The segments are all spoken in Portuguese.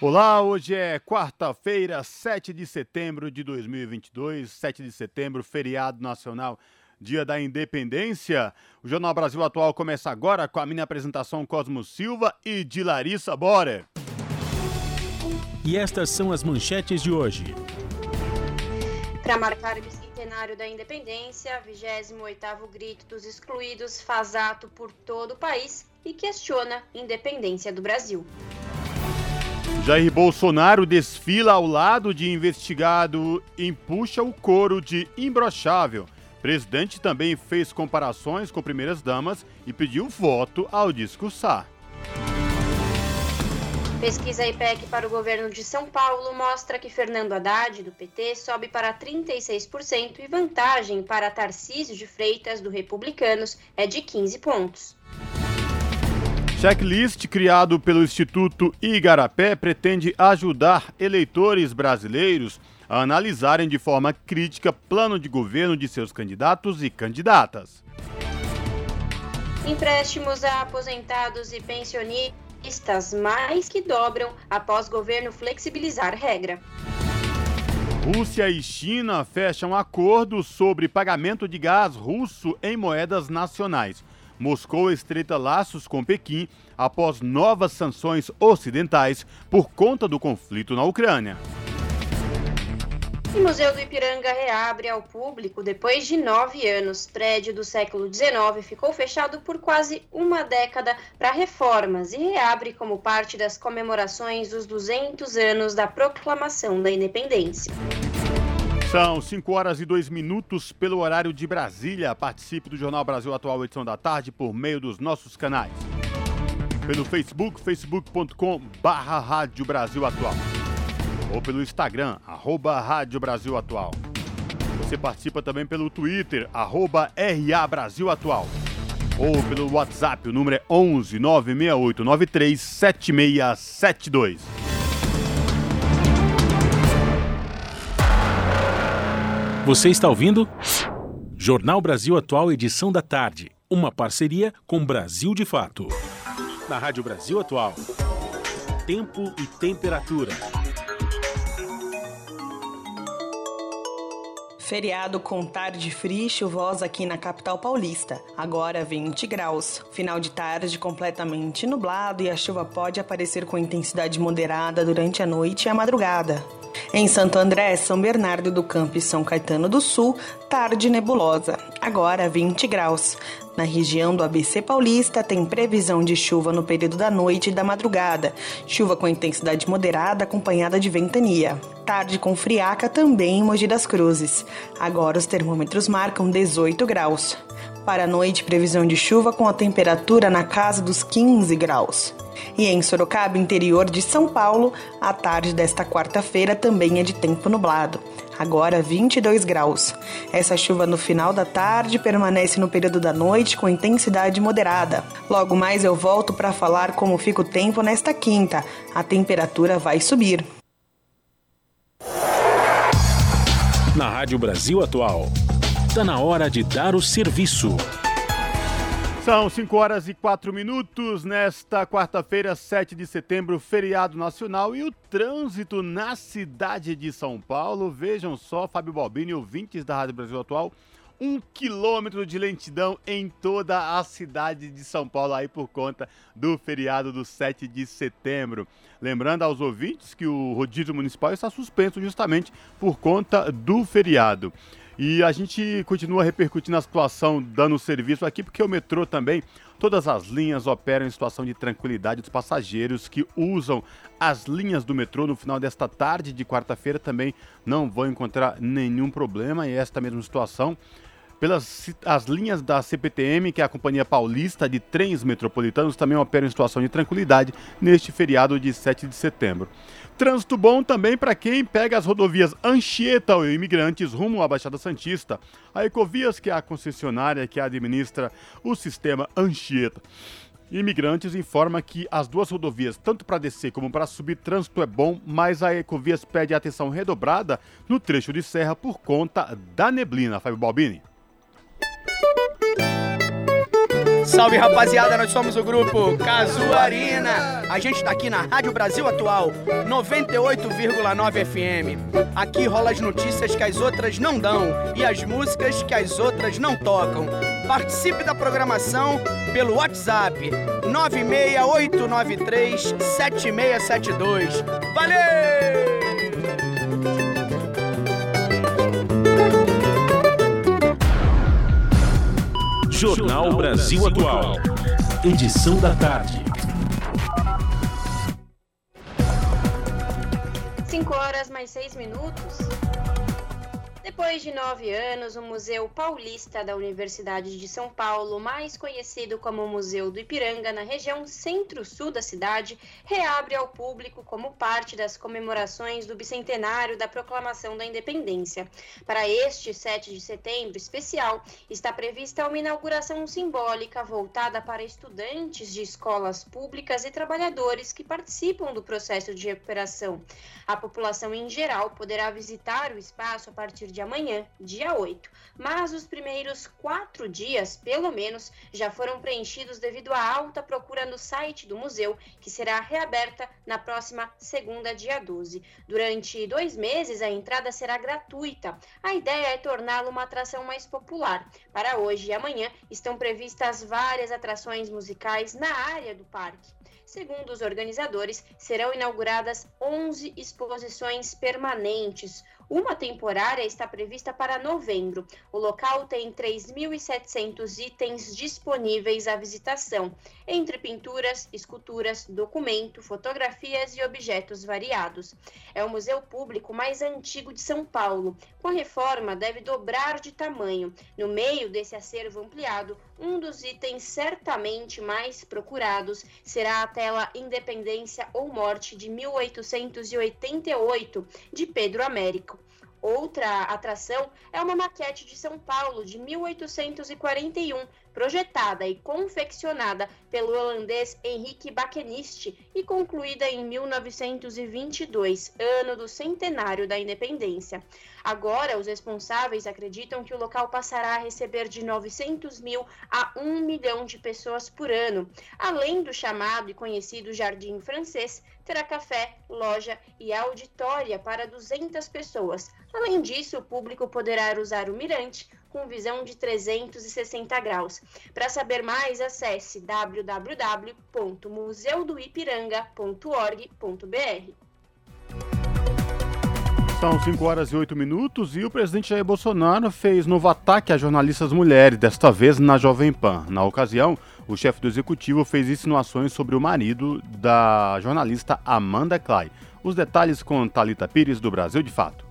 Olá, hoje é quarta-feira, 7 de setembro de 2022, 7 de setembro, feriado nacional, dia da independência. O Jornal Brasil Atual começa agora com a minha apresentação Cosmo Silva e de Larissa Borer. E estas são as manchetes de hoje. Para marcar o bicentenário da independência, 28º Grito dos Excluídos faz ato por todo o país e questiona a independência do Brasil. Jair Bolsonaro desfila ao lado de investigado e puxa o coro de imbrochável. Presidente também fez comparações com primeiras damas e pediu voto ao discursar. Pesquisa IPEC para o governo de São Paulo mostra que Fernando Haddad, do PT, sobe para 36% e vantagem para Tarcísio de Freitas, do Republicanos, é de 15 pontos. Checklist criado pelo Instituto Igarapé pretende ajudar eleitores brasileiros a analisarem de forma crítica plano de governo de seus candidatos e candidatas. Empréstimos a aposentados e pensionistas mais que dobram após governo flexibilizar regra. Rússia e China fecham acordo sobre pagamento de gás russo em moedas nacionais. Moscou estreita laços com Pequim após novas sanções ocidentais por conta do conflito na Ucrânia. O Museu do Ipiranga reabre ao público depois de nove anos. Prédio do século XIX ficou fechado por quase uma década para reformas e reabre como parte das comemorações dos 200 anos da proclamação da independência. São 5 horas e 2 minutos pelo horário de Brasília. Participe do Jornal Brasil Atual, edição da tarde, por meio dos nossos canais. Pelo Facebook, facebook.com barra Rádio Brasil Atual. Ou pelo Instagram, arroba Rádio Brasil Atual. Você participa também pelo Twitter, arroba RA Brasil Atual. Ou pelo WhatsApp, o número é 11 968 93 7672. Você está ouvindo? Jornal Brasil Atual, edição da tarde. Uma parceria com Brasil de Fato. Na Rádio Brasil Atual. Tempo e temperatura. Feriado com tarde fria e chuvosa aqui na capital paulista. Agora 20 graus. Final de tarde completamente nublado e a chuva pode aparecer com intensidade moderada durante a noite e a madrugada. Em Santo André, São Bernardo do Campo e São Caetano do Sul, tarde nebulosa, agora 20 graus. Na região do ABC Paulista, tem previsão de chuva no período da noite e da madrugada, chuva com intensidade moderada acompanhada de ventania. Tarde com friaca também em Mogi das Cruzes. Agora os termômetros marcam 18 graus. Para a noite, previsão de chuva com a temperatura na casa dos 15 graus. E em Sorocaba, interior de São Paulo, a tarde desta quarta-feira também é de tempo nublado. Agora 22 graus. Essa chuva no final da tarde permanece no período da noite com intensidade moderada. Logo mais eu volto para falar como fica o tempo nesta quinta. A temperatura vai subir. Na Rádio Brasil Atual, está na hora de dar o serviço. São 5 horas e 4 minutos nesta quarta-feira, 7 de setembro, feriado nacional e o trânsito na cidade de São Paulo. Vejam só, Fábio Balbini, ouvintes da Rádio Brasil Atual, um quilômetro de lentidão em toda a cidade de São Paulo aí por conta do feriado do 7 de setembro. Lembrando aos ouvintes que o rodízio municipal está suspenso justamente por conta do feriado. E a gente continua repercutindo a situação, dando serviço aqui, porque o metrô também, todas as linhas operam em situação de tranquilidade. Os passageiros que usam as linhas do metrô no final desta tarde de quarta-feira também não vão encontrar nenhum problema. E esta mesma situação pelas as linhas da CPTM, que é a Companhia Paulista de Trens Metropolitanos, também operam em situação de tranquilidade neste feriado de 7 de setembro. Trânsito bom também para quem pega as rodovias Anchieta ou Imigrantes rumo à Baixada Santista. A Ecovias, que é a concessionária que administra o sistema Anchieta. Imigrantes informa que as duas rodovias, tanto para descer como para subir, trânsito é bom, mas a Ecovias pede atenção redobrada no trecho de serra por conta da neblina. Fábio Balbini. Salve rapaziada, nós somos o grupo Casuarina. A gente tá aqui na Rádio Brasil Atual, 98,9 FM. Aqui rola as notícias que as outras não dão e as músicas que as outras não tocam. Participe da programação pelo WhatsApp 96893 7672. Valeu! Jornal Brasil Atual. Edição da tarde. 5 horas mais 6 minutos. Depois de nove anos, o Museu Paulista da Universidade de São Paulo, mais conhecido como Museu do Ipiranga, na região centro-sul da cidade, reabre ao público como parte das comemorações do bicentenário da proclamação da independência. Para este 7 de setembro especial, está prevista uma inauguração simbólica voltada para estudantes de escolas públicas e trabalhadores que participam do processo de recuperação. A população em geral poderá visitar o espaço a partir de amanhã, dia 8. Mas os primeiros quatro dias, pelo menos, já foram preenchidos devido à alta procura no site do museu, que será reaberta na próxima segunda, dia 12. Durante dois meses, a entrada será gratuita. A ideia é torná-lo uma atração mais popular. Para hoje e amanhã, estão previstas várias atrações musicais na área do parque. Segundo os organizadores, serão inauguradas 11 exposições permanentes, uma temporária está prevista para novembro. O local tem 3.700 itens disponíveis à visitação, entre pinturas, esculturas, documento, fotografias e objetos variados. É o museu público mais antigo de São Paulo. Com a reforma, deve dobrar de tamanho. No meio desse acervo ampliado, um dos itens certamente mais procurados será a tela Independência ou Morte de 1888, de Pedro Américo. Outra atração é uma maquete de São Paulo de 1841, projetada e confeccionada pelo holandês Henrique Bakenist e concluída em 1922, ano do centenário da independência. Agora, os responsáveis acreditam que o local passará a receber de 900 mil a 1 milhão de pessoas por ano. Além do chamado e conhecido Jardim Francês, terá café, loja e auditória para 200 pessoas. Além disso, o público poderá usar o mirante com visão de 360 graus. Para saber mais, acesse www.museudoipiranga.org.br. São 5 horas e 8 minutos e o presidente Jair Bolsonaro fez novo ataque a jornalistas mulheres, desta vez na Jovem Pan. Na ocasião, o chefe do executivo fez insinuações sobre o marido da jornalista Amanda Clay. Os detalhes com Talita Pires, do Brasil de Fato.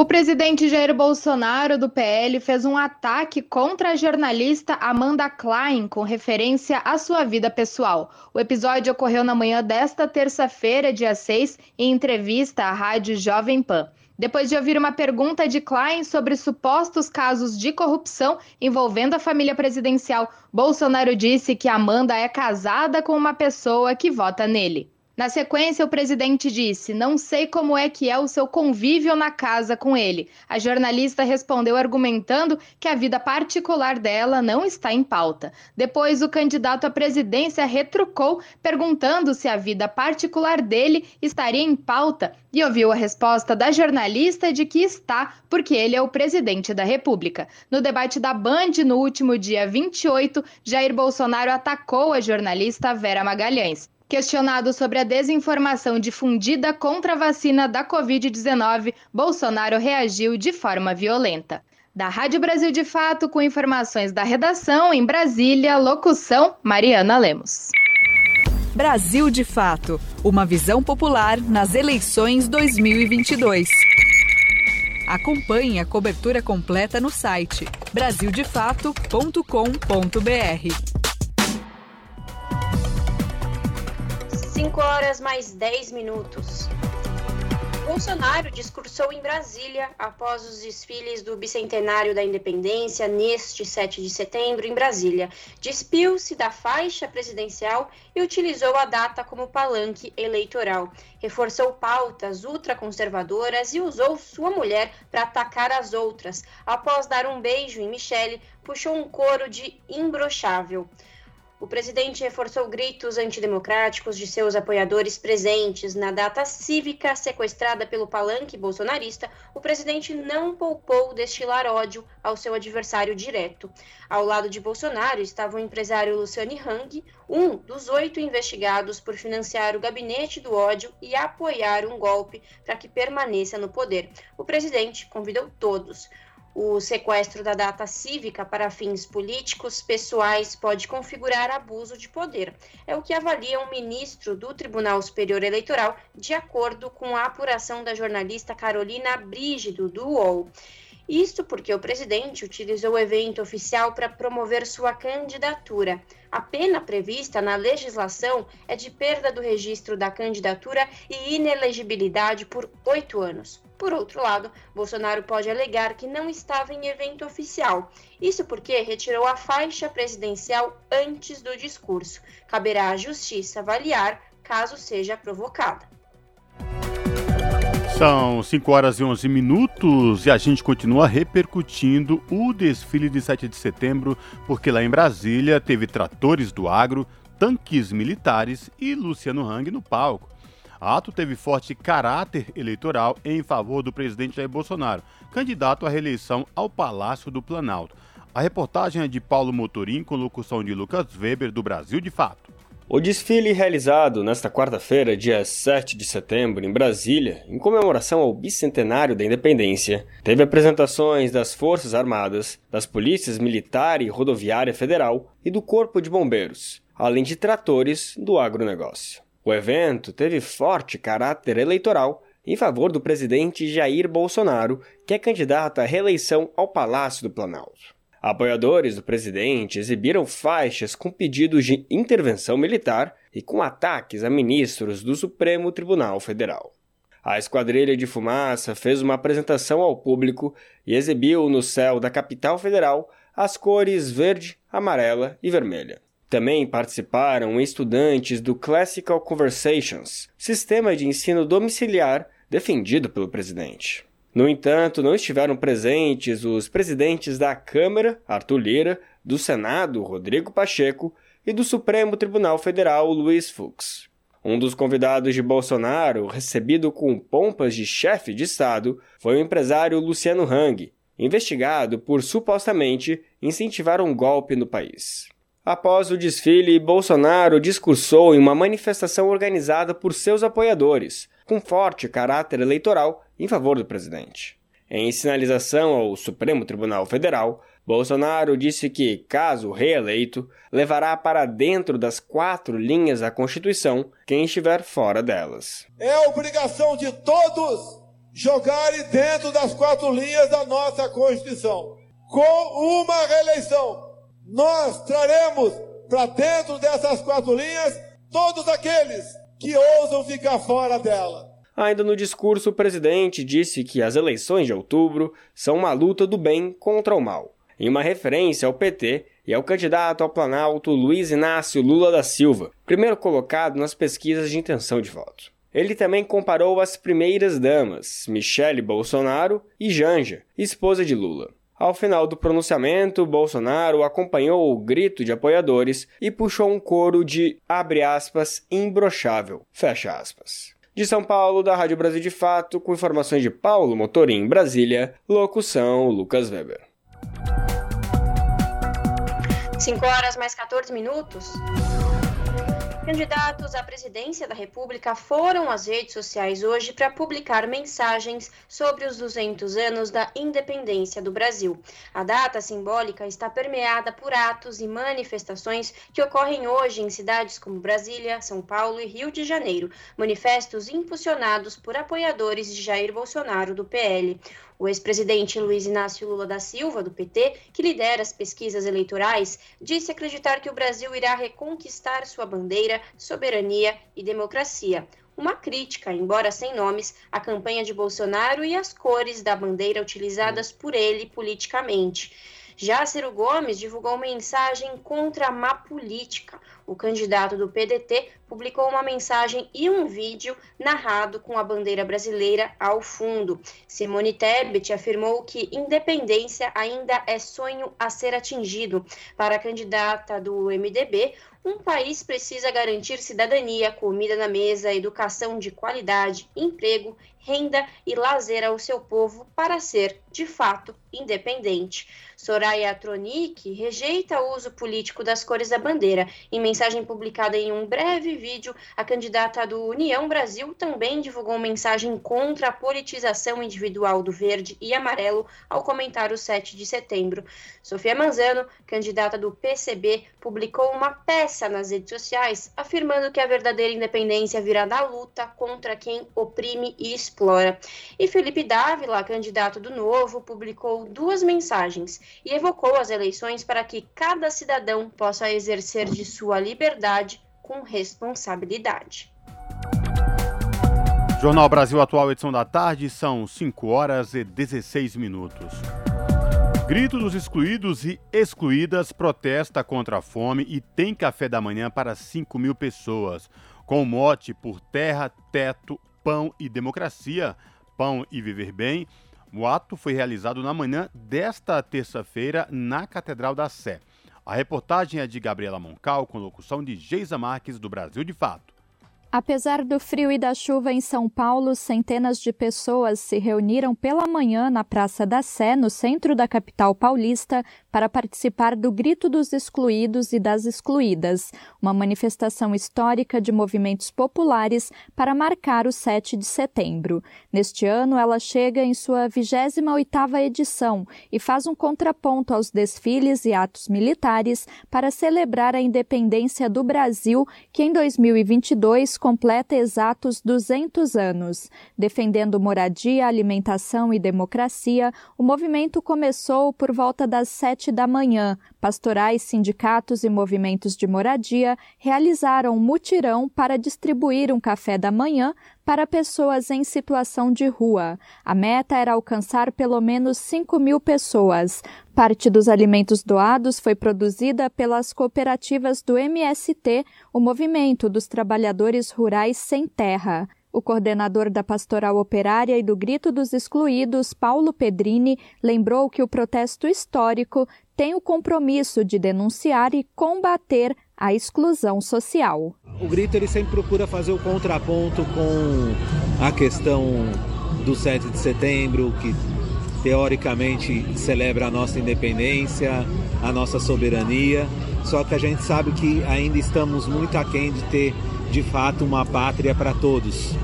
O presidente Jair Bolsonaro, do PL, fez um ataque contra a jornalista Amanda Klein com referência à sua vida pessoal. O episódio ocorreu na manhã desta terça-feira, dia 6, em entrevista à rádio Jovem Pan. Depois de ouvir uma pergunta de Klein sobre supostos casos de corrupção envolvendo a família presidencial, Bolsonaro disse que Amanda é casada com uma pessoa que vota nele. Na sequência, o presidente disse: Não sei como é que é o seu convívio na casa com ele. A jornalista respondeu argumentando que a vida particular dela não está em pauta. Depois, o candidato à presidência retrucou, perguntando se a vida particular dele estaria em pauta e ouviu a resposta da jornalista de que está, porque ele é o presidente da República. No debate da Band, no último dia 28, Jair Bolsonaro atacou a jornalista Vera Magalhães. Questionado sobre a desinformação difundida contra a vacina da Covid-19, Bolsonaro reagiu de forma violenta. Da Rádio Brasil de Fato, com informações da redação em Brasília, locução Mariana Lemos. Brasil de Fato Uma visão popular nas eleições 2022. Acompanhe a cobertura completa no site brasildefato.com.br. 5 horas mais 10 minutos. Bolsonaro discursou em Brasília após os desfiles do bicentenário da independência neste 7 de setembro em Brasília. Despiu-se da faixa presidencial e utilizou a data como palanque eleitoral. Reforçou pautas ultraconservadoras e usou sua mulher para atacar as outras. Após dar um beijo em Michele, puxou um coro de imbrochável. O presidente reforçou gritos antidemocráticos de seus apoiadores presentes na data cívica sequestrada pelo palanque bolsonarista. O presidente não poupou destilar ódio ao seu adversário direto. Ao lado de Bolsonaro estava o empresário Luciane Hang, um dos oito investigados por financiar o gabinete do ódio e apoiar um golpe para que permaneça no poder. O presidente convidou todos. O sequestro da data cívica para fins políticos pessoais pode configurar abuso de poder. É o que avalia um ministro do Tribunal Superior Eleitoral, de acordo com a apuração da jornalista Carolina Brígido, do UOL. Isto porque o presidente utilizou o evento oficial para promover sua candidatura. A pena prevista na legislação é de perda do registro da candidatura e inelegibilidade por oito anos. Por outro lado, Bolsonaro pode alegar que não estava em evento oficial. Isso porque retirou a faixa presidencial antes do discurso. Caberá à justiça avaliar caso seja provocada. São 5 horas e 11 minutos e a gente continua repercutindo o desfile de 7 de setembro, porque lá em Brasília teve tratores do agro, tanques militares e Luciano Hang no palco. Ato teve forte caráter eleitoral em favor do presidente Jair Bolsonaro, candidato à reeleição ao Palácio do Planalto. A reportagem é de Paulo Motorim com locução de Lucas Weber, do Brasil de Fato. O desfile realizado nesta quarta-feira, dia 7 de setembro, em Brasília, em comemoração ao bicentenário da independência, teve apresentações das Forças Armadas, das Polícias Militar e Rodoviária Federal e do Corpo de Bombeiros, além de tratores do agronegócio. O evento teve forte caráter eleitoral em favor do presidente Jair Bolsonaro, que é candidato à reeleição ao Palácio do Planalto. Apoiadores do presidente exibiram faixas com pedidos de intervenção militar e com ataques a ministros do Supremo Tribunal Federal. A Esquadrilha de Fumaça fez uma apresentação ao público e exibiu no céu da capital federal as cores verde, amarela e vermelha. Também participaram estudantes do Classical Conversations, sistema de ensino domiciliar defendido pelo presidente. No entanto, não estiveram presentes os presidentes da Câmara, Arthur Lira, do Senado, Rodrigo Pacheco, e do Supremo Tribunal Federal, Luiz Fux. Um dos convidados de Bolsonaro, recebido com pompas de chefe de Estado, foi o empresário Luciano Hang, investigado por supostamente incentivar um golpe no país. Após o desfile, Bolsonaro discursou em uma manifestação organizada por seus apoiadores, com forte caráter eleitoral em favor do presidente. Em sinalização ao Supremo Tribunal Federal, Bolsonaro disse que, caso reeleito, levará para dentro das quatro linhas da Constituição quem estiver fora delas. É obrigação de todos jogarem dentro das quatro linhas da nossa Constituição, com uma reeleição nós traremos para dentro dessas quatro linhas todos aqueles que ousam ficar fora dela. Ainda no discurso, o presidente disse que as eleições de outubro são uma luta do bem contra o mal, em uma referência ao PT e ao candidato ao Planalto Luiz Inácio Lula da Silva, primeiro colocado nas pesquisas de intenção de voto. Ele também comparou as primeiras damas, Michele Bolsonaro e Janja, esposa de Lula. Ao final do pronunciamento, Bolsonaro acompanhou o grito de apoiadores e puxou um coro de abre aspas imbrochável, fecha aspas. De São Paulo, da Rádio Brasil de Fato, com informações de Paulo Motorim, Brasília, locução Lucas Weber. 5 horas mais 14 minutos. Candidatos à presidência da República foram às redes sociais hoje para publicar mensagens sobre os 200 anos da independência do Brasil. A data simbólica está permeada por atos e manifestações que ocorrem hoje em cidades como Brasília, São Paulo e Rio de Janeiro, manifestos impulsionados por apoiadores de Jair Bolsonaro do PL. O ex-presidente Luiz Inácio Lula da Silva, do PT, que lidera as pesquisas eleitorais, disse acreditar que o Brasil irá reconquistar sua bandeira, soberania e democracia. Uma crítica, embora sem nomes, à campanha de Bolsonaro e às cores da bandeira utilizadas por ele politicamente. Já Ciro Gomes divulgou mensagem contra a má política. O candidato do PDT publicou uma mensagem e um vídeo narrado com a bandeira brasileira ao fundo. Simone Tebet afirmou que independência ainda é sonho a ser atingido. Para a candidata do MDB, um país precisa garantir cidadania, comida na mesa, educação de qualidade, emprego, renda e lazer ao seu povo para ser, de fato, independente. Soraya Tronic rejeita o uso político das cores da bandeira. Em mensagem publicada em um breve vídeo, a candidata do União Brasil também divulgou mensagem contra a politização individual do verde e amarelo ao comentar o 7 de setembro. Sofia Manzano, candidata do PCB, publicou uma peça nas redes sociais afirmando que a verdadeira independência virá da luta contra quem oprime e explora. E Felipe Dávila, candidato do Novo, publicou duas mensagens e evocou as eleições para que cada cidadão possa exercer de sua liberdade com responsabilidade. Jornal Brasil Atual, edição da tarde, são 5 horas e 16 minutos. Grito dos excluídos e excluídas protesta contra a fome e tem café da manhã para 5 mil pessoas. Com mote por terra, teto, pão e democracia, pão e viver bem, o ato foi realizado na manhã desta terça-feira na Catedral da Sé. A reportagem é de Gabriela Moncal, com locução de Geisa Marques, do Brasil de Fato. Apesar do frio e da chuva em São Paulo, centenas de pessoas se reuniram pela manhã na Praça da Sé, no centro da capital paulista, para participar do Grito dos Excluídos e das Excluídas, uma manifestação histórica de movimentos populares para marcar o 7 de setembro. Neste ano, ela chega em sua 28ª edição e faz um contraponto aos desfiles e atos militares para celebrar a independência do Brasil, que em 2022 completa exatos 200 anos. Defendendo moradia, alimentação e democracia, o movimento começou por volta das sete da manhã. Pastorais, sindicatos e movimentos de moradia realizaram um mutirão para distribuir um café da manhã para pessoas em situação de rua. A meta era alcançar pelo menos 5 mil pessoas. Parte dos alimentos doados foi produzida pelas cooperativas do MST, o Movimento dos Trabalhadores Rurais Sem Terra. O coordenador da Pastoral Operária e do Grito dos Excluídos, Paulo Pedrini, lembrou que o protesto histórico tem o compromisso de denunciar e combater a exclusão social. O grito ele sempre procura fazer o contraponto com a questão do 7 de setembro, que teoricamente celebra a nossa independência, a nossa soberania, só que a gente sabe que ainda estamos muito aquém de ter de fato uma pátria para todos,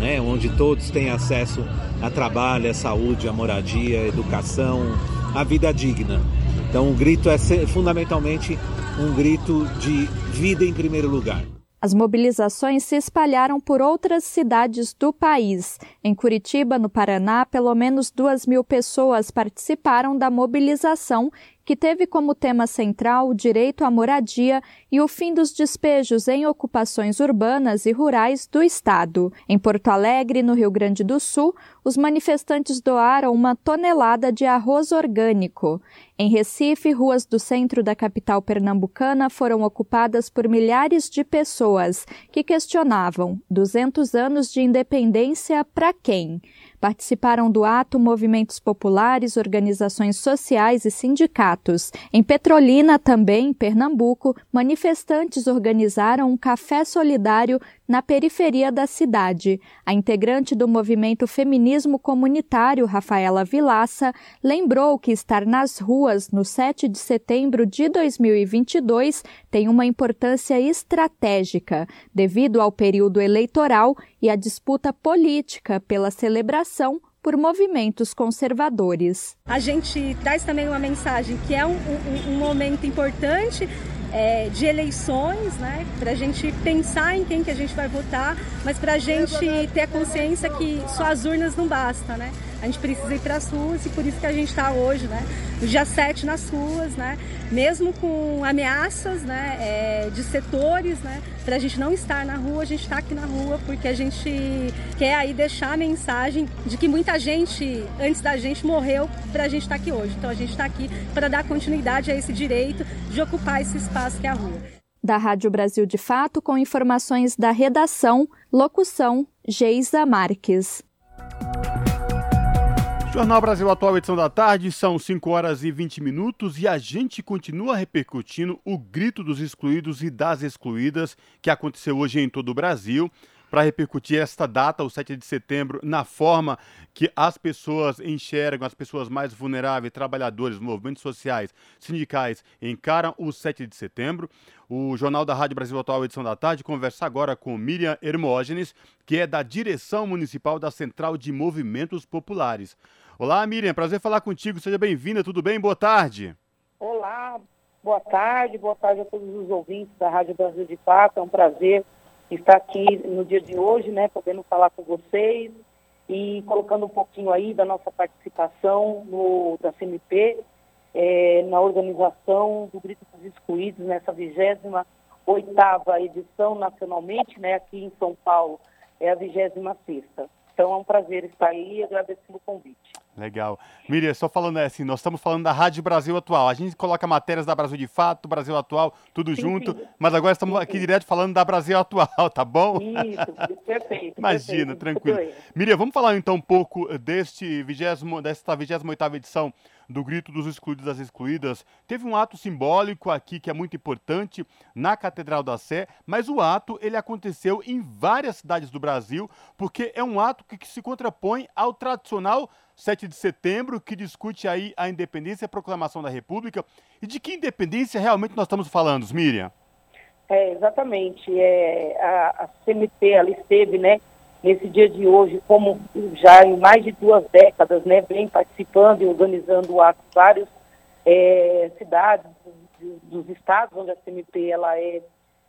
né? onde todos têm acesso a trabalho, a saúde, a moradia, a educação, a vida digna. Então o grito é fundamentalmente um grito de vida em primeiro lugar. As mobilizações se espalharam por outras cidades do país. Em Curitiba, no Paraná, pelo menos duas mil pessoas participaram da mobilização que teve como tema central o direito à moradia e o fim dos despejos em ocupações urbanas e rurais do Estado. Em Porto Alegre, no Rio Grande do Sul, os manifestantes doaram uma tonelada de arroz orgânico. Em Recife, ruas do centro da capital pernambucana foram ocupadas por milhares de pessoas que questionavam 200 anos de independência para quem? Participaram do ato movimentos populares, organizações sociais e sindicatos. Em Petrolina, também em Pernambuco, manifestantes organizaram um café solidário na periferia da cidade. A integrante do movimento Feminismo Comunitário, Rafaela Vilaça, lembrou que estar nas ruas no 7 de setembro de 2022 tem uma importância estratégica, devido ao período eleitoral e à disputa política pela celebração por movimentos conservadores. A gente traz também uma mensagem que é um, um, um momento importante é, de eleições, né? Para a gente pensar em quem que a gente vai votar, mas para a gente ter a consciência que só as urnas não basta, né? A gente precisa ir para as ruas e por isso que a gente está hoje, né? No dia 7 nas ruas, né? Mesmo com ameaças, né? É, de setores, né? Para a gente não estar na rua, a gente está aqui na rua porque a gente quer aí deixar a mensagem de que muita gente antes da gente morreu para a gente estar tá aqui hoje. Então a gente está aqui para dar continuidade a esse direito de ocupar esse espaço que é a rua. Da Rádio Brasil de Fato, com informações da redação, locução Geisa Marques. Jornal Brasil Atual, edição da tarde, são 5 horas e 20 minutos e a gente continua repercutindo o grito dos excluídos e das excluídas que aconteceu hoje em todo o Brasil para repercutir esta data, o 7 de setembro, na forma que as pessoas enxergam, as pessoas mais vulneráveis, trabalhadores, movimentos sociais, sindicais, encaram o 7 de setembro. O Jornal da Rádio Brasil Atual, edição da tarde, conversa agora com Miriam Hermógenes, que é da direção municipal da Central de Movimentos Populares. Olá, Miriam, prazer falar contigo. Seja bem-vinda, tudo bem? Boa tarde. Olá, boa tarde, boa tarde a todos os ouvintes da Rádio Brasil de Fato. É um prazer estar aqui no dia de hoje, né, podendo falar com vocês e colocando um pouquinho aí da nossa participação no, da CMP, é, na organização do Grito dos Excluídos, nessa 28 oitava edição nacionalmente, né, aqui em São Paulo, é a 26 sexta. Então é um prazer estar aí e agradeço o convite. Legal. Miriam, só falando assim, nós estamos falando da Rádio Brasil Atual. A gente coloca matérias da Brasil de Fato, Brasil Atual, tudo sim, junto, sim. mas agora estamos sim, aqui direto falando da Brasil Atual, tá bom? Isso, perfeito. Imagina, perfeito, tranquilo. Miriam, vamos falar então um pouco deste 20, desta 28ª edição do Grito dos Excluídos das Excluídas, teve um ato simbólico aqui que é muito importante na Catedral da Sé, mas o ato ele aconteceu em várias cidades do Brasil, porque é um ato que, que se contrapõe ao tradicional 7 de setembro, que discute aí a independência e a proclamação da República. E de que independência realmente nós estamos falando, Miriam? É, exatamente. É, a, a CMT, ela esteve, né, nesse dia de hoje, como já em mais de duas décadas, né, vem participando e organizando o ato várias é, cidades dos, dos estados onde a CMP ela é,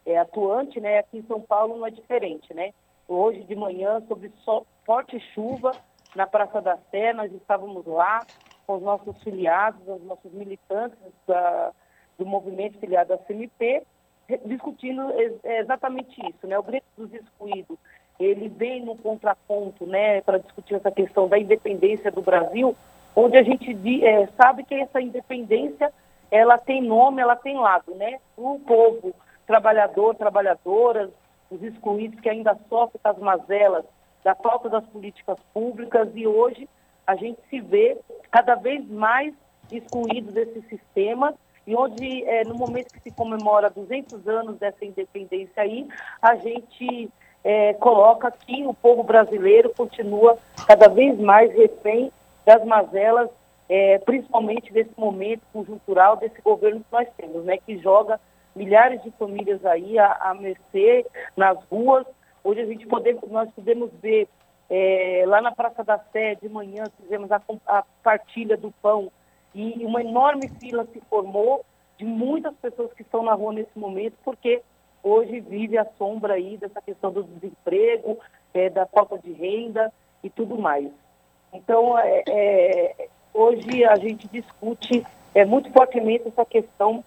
é, atuante, né, aqui em São Paulo não é diferente, né. Hoje de manhã, sobre so, forte chuva, na Praça da Sé, nós estávamos lá com os nossos filiados, os nossos militantes da, do movimento filiado à CMP, discutindo exatamente isso, né, o grito dos excluídos, ele vem no contraponto, né, para discutir essa questão da independência do Brasil, onde a gente é, sabe que essa independência ela tem nome, ela tem lado, né? O povo trabalhador, trabalhadoras, os excluídos que ainda sofrem as mazelas da falta das políticas públicas e hoje a gente se vê cada vez mais excluídos desse sistema e onde é, no momento que se comemora 200 anos dessa independência aí, a gente é, coloca que o povo brasileiro continua cada vez mais refém das mazelas, é, principalmente desse momento conjuntural desse governo que nós temos, né, que joga milhares de famílias aí a, a mercê nas ruas. Hoje a gente pode, nós podemos ver é, lá na Praça da Sé de manhã fizemos a, a partilha do pão e uma enorme fila se formou de muitas pessoas que estão na rua nesse momento, porque hoje vive a sombra aí dessa questão do desemprego, é, da falta de renda e tudo mais. Então, é, é, hoje a gente discute é, muito fortemente essa questão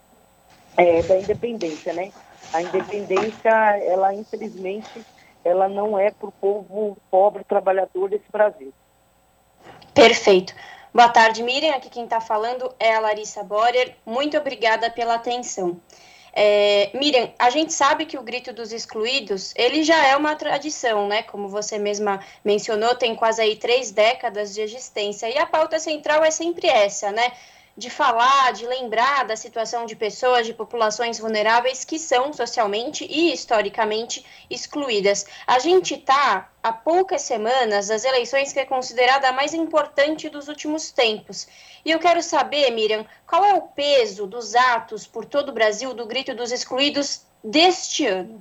é, da independência, né? A independência, ela infelizmente, ela não é para o povo pobre trabalhador desse Brasil. Perfeito. Boa tarde, Miriam. Aqui quem está falando é a Larissa Borer. Muito obrigada pela atenção. É, Miriam, a gente sabe que o grito dos excluídos, ele já é uma tradição, né? Como você mesma mencionou, tem quase aí três décadas de existência. E a pauta central é sempre essa, né? De falar, de lembrar da situação de pessoas, de populações vulneráveis que são socialmente e historicamente excluídas. A gente está há poucas semanas das eleições que é considerada a mais importante dos últimos tempos. E eu quero saber, Miriam, qual é o peso dos atos por todo o Brasil do Grito dos Excluídos deste ano?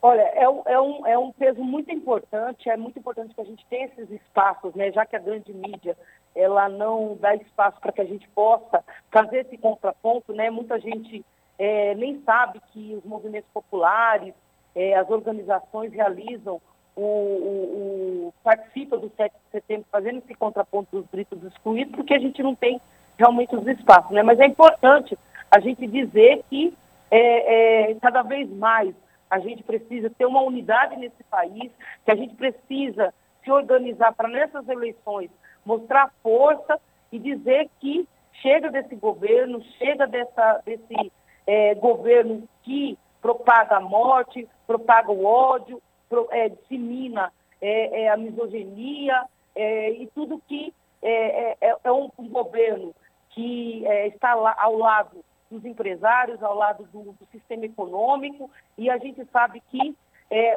Olha, é um, é, um, é um peso muito importante, é muito importante que a gente tenha esses espaços, né, já que a grande mídia ela não dá espaço para que a gente possa fazer esse contraponto, né? Muita gente é, nem sabe que os movimentos populares, é, as organizações realizam o, o, o, participa do 7 de setembro fazendo esse contraponto dos gritos excluídos, porque a gente não tem realmente os espaços, né? Mas é importante a gente dizer que é, é, cada vez mais a gente precisa ter uma unidade nesse país, que a gente precisa se organizar para nessas eleições mostrar força e dizer que chega desse governo, chega dessa, desse é, governo que propaga a morte, propaga o ódio, pro, é, dissemina é, é a misoginia é, e tudo que é, é, um, um, governo que está lá, ao lado dos empresários, ao lado do, do, sistema econômico, e a gente sabe que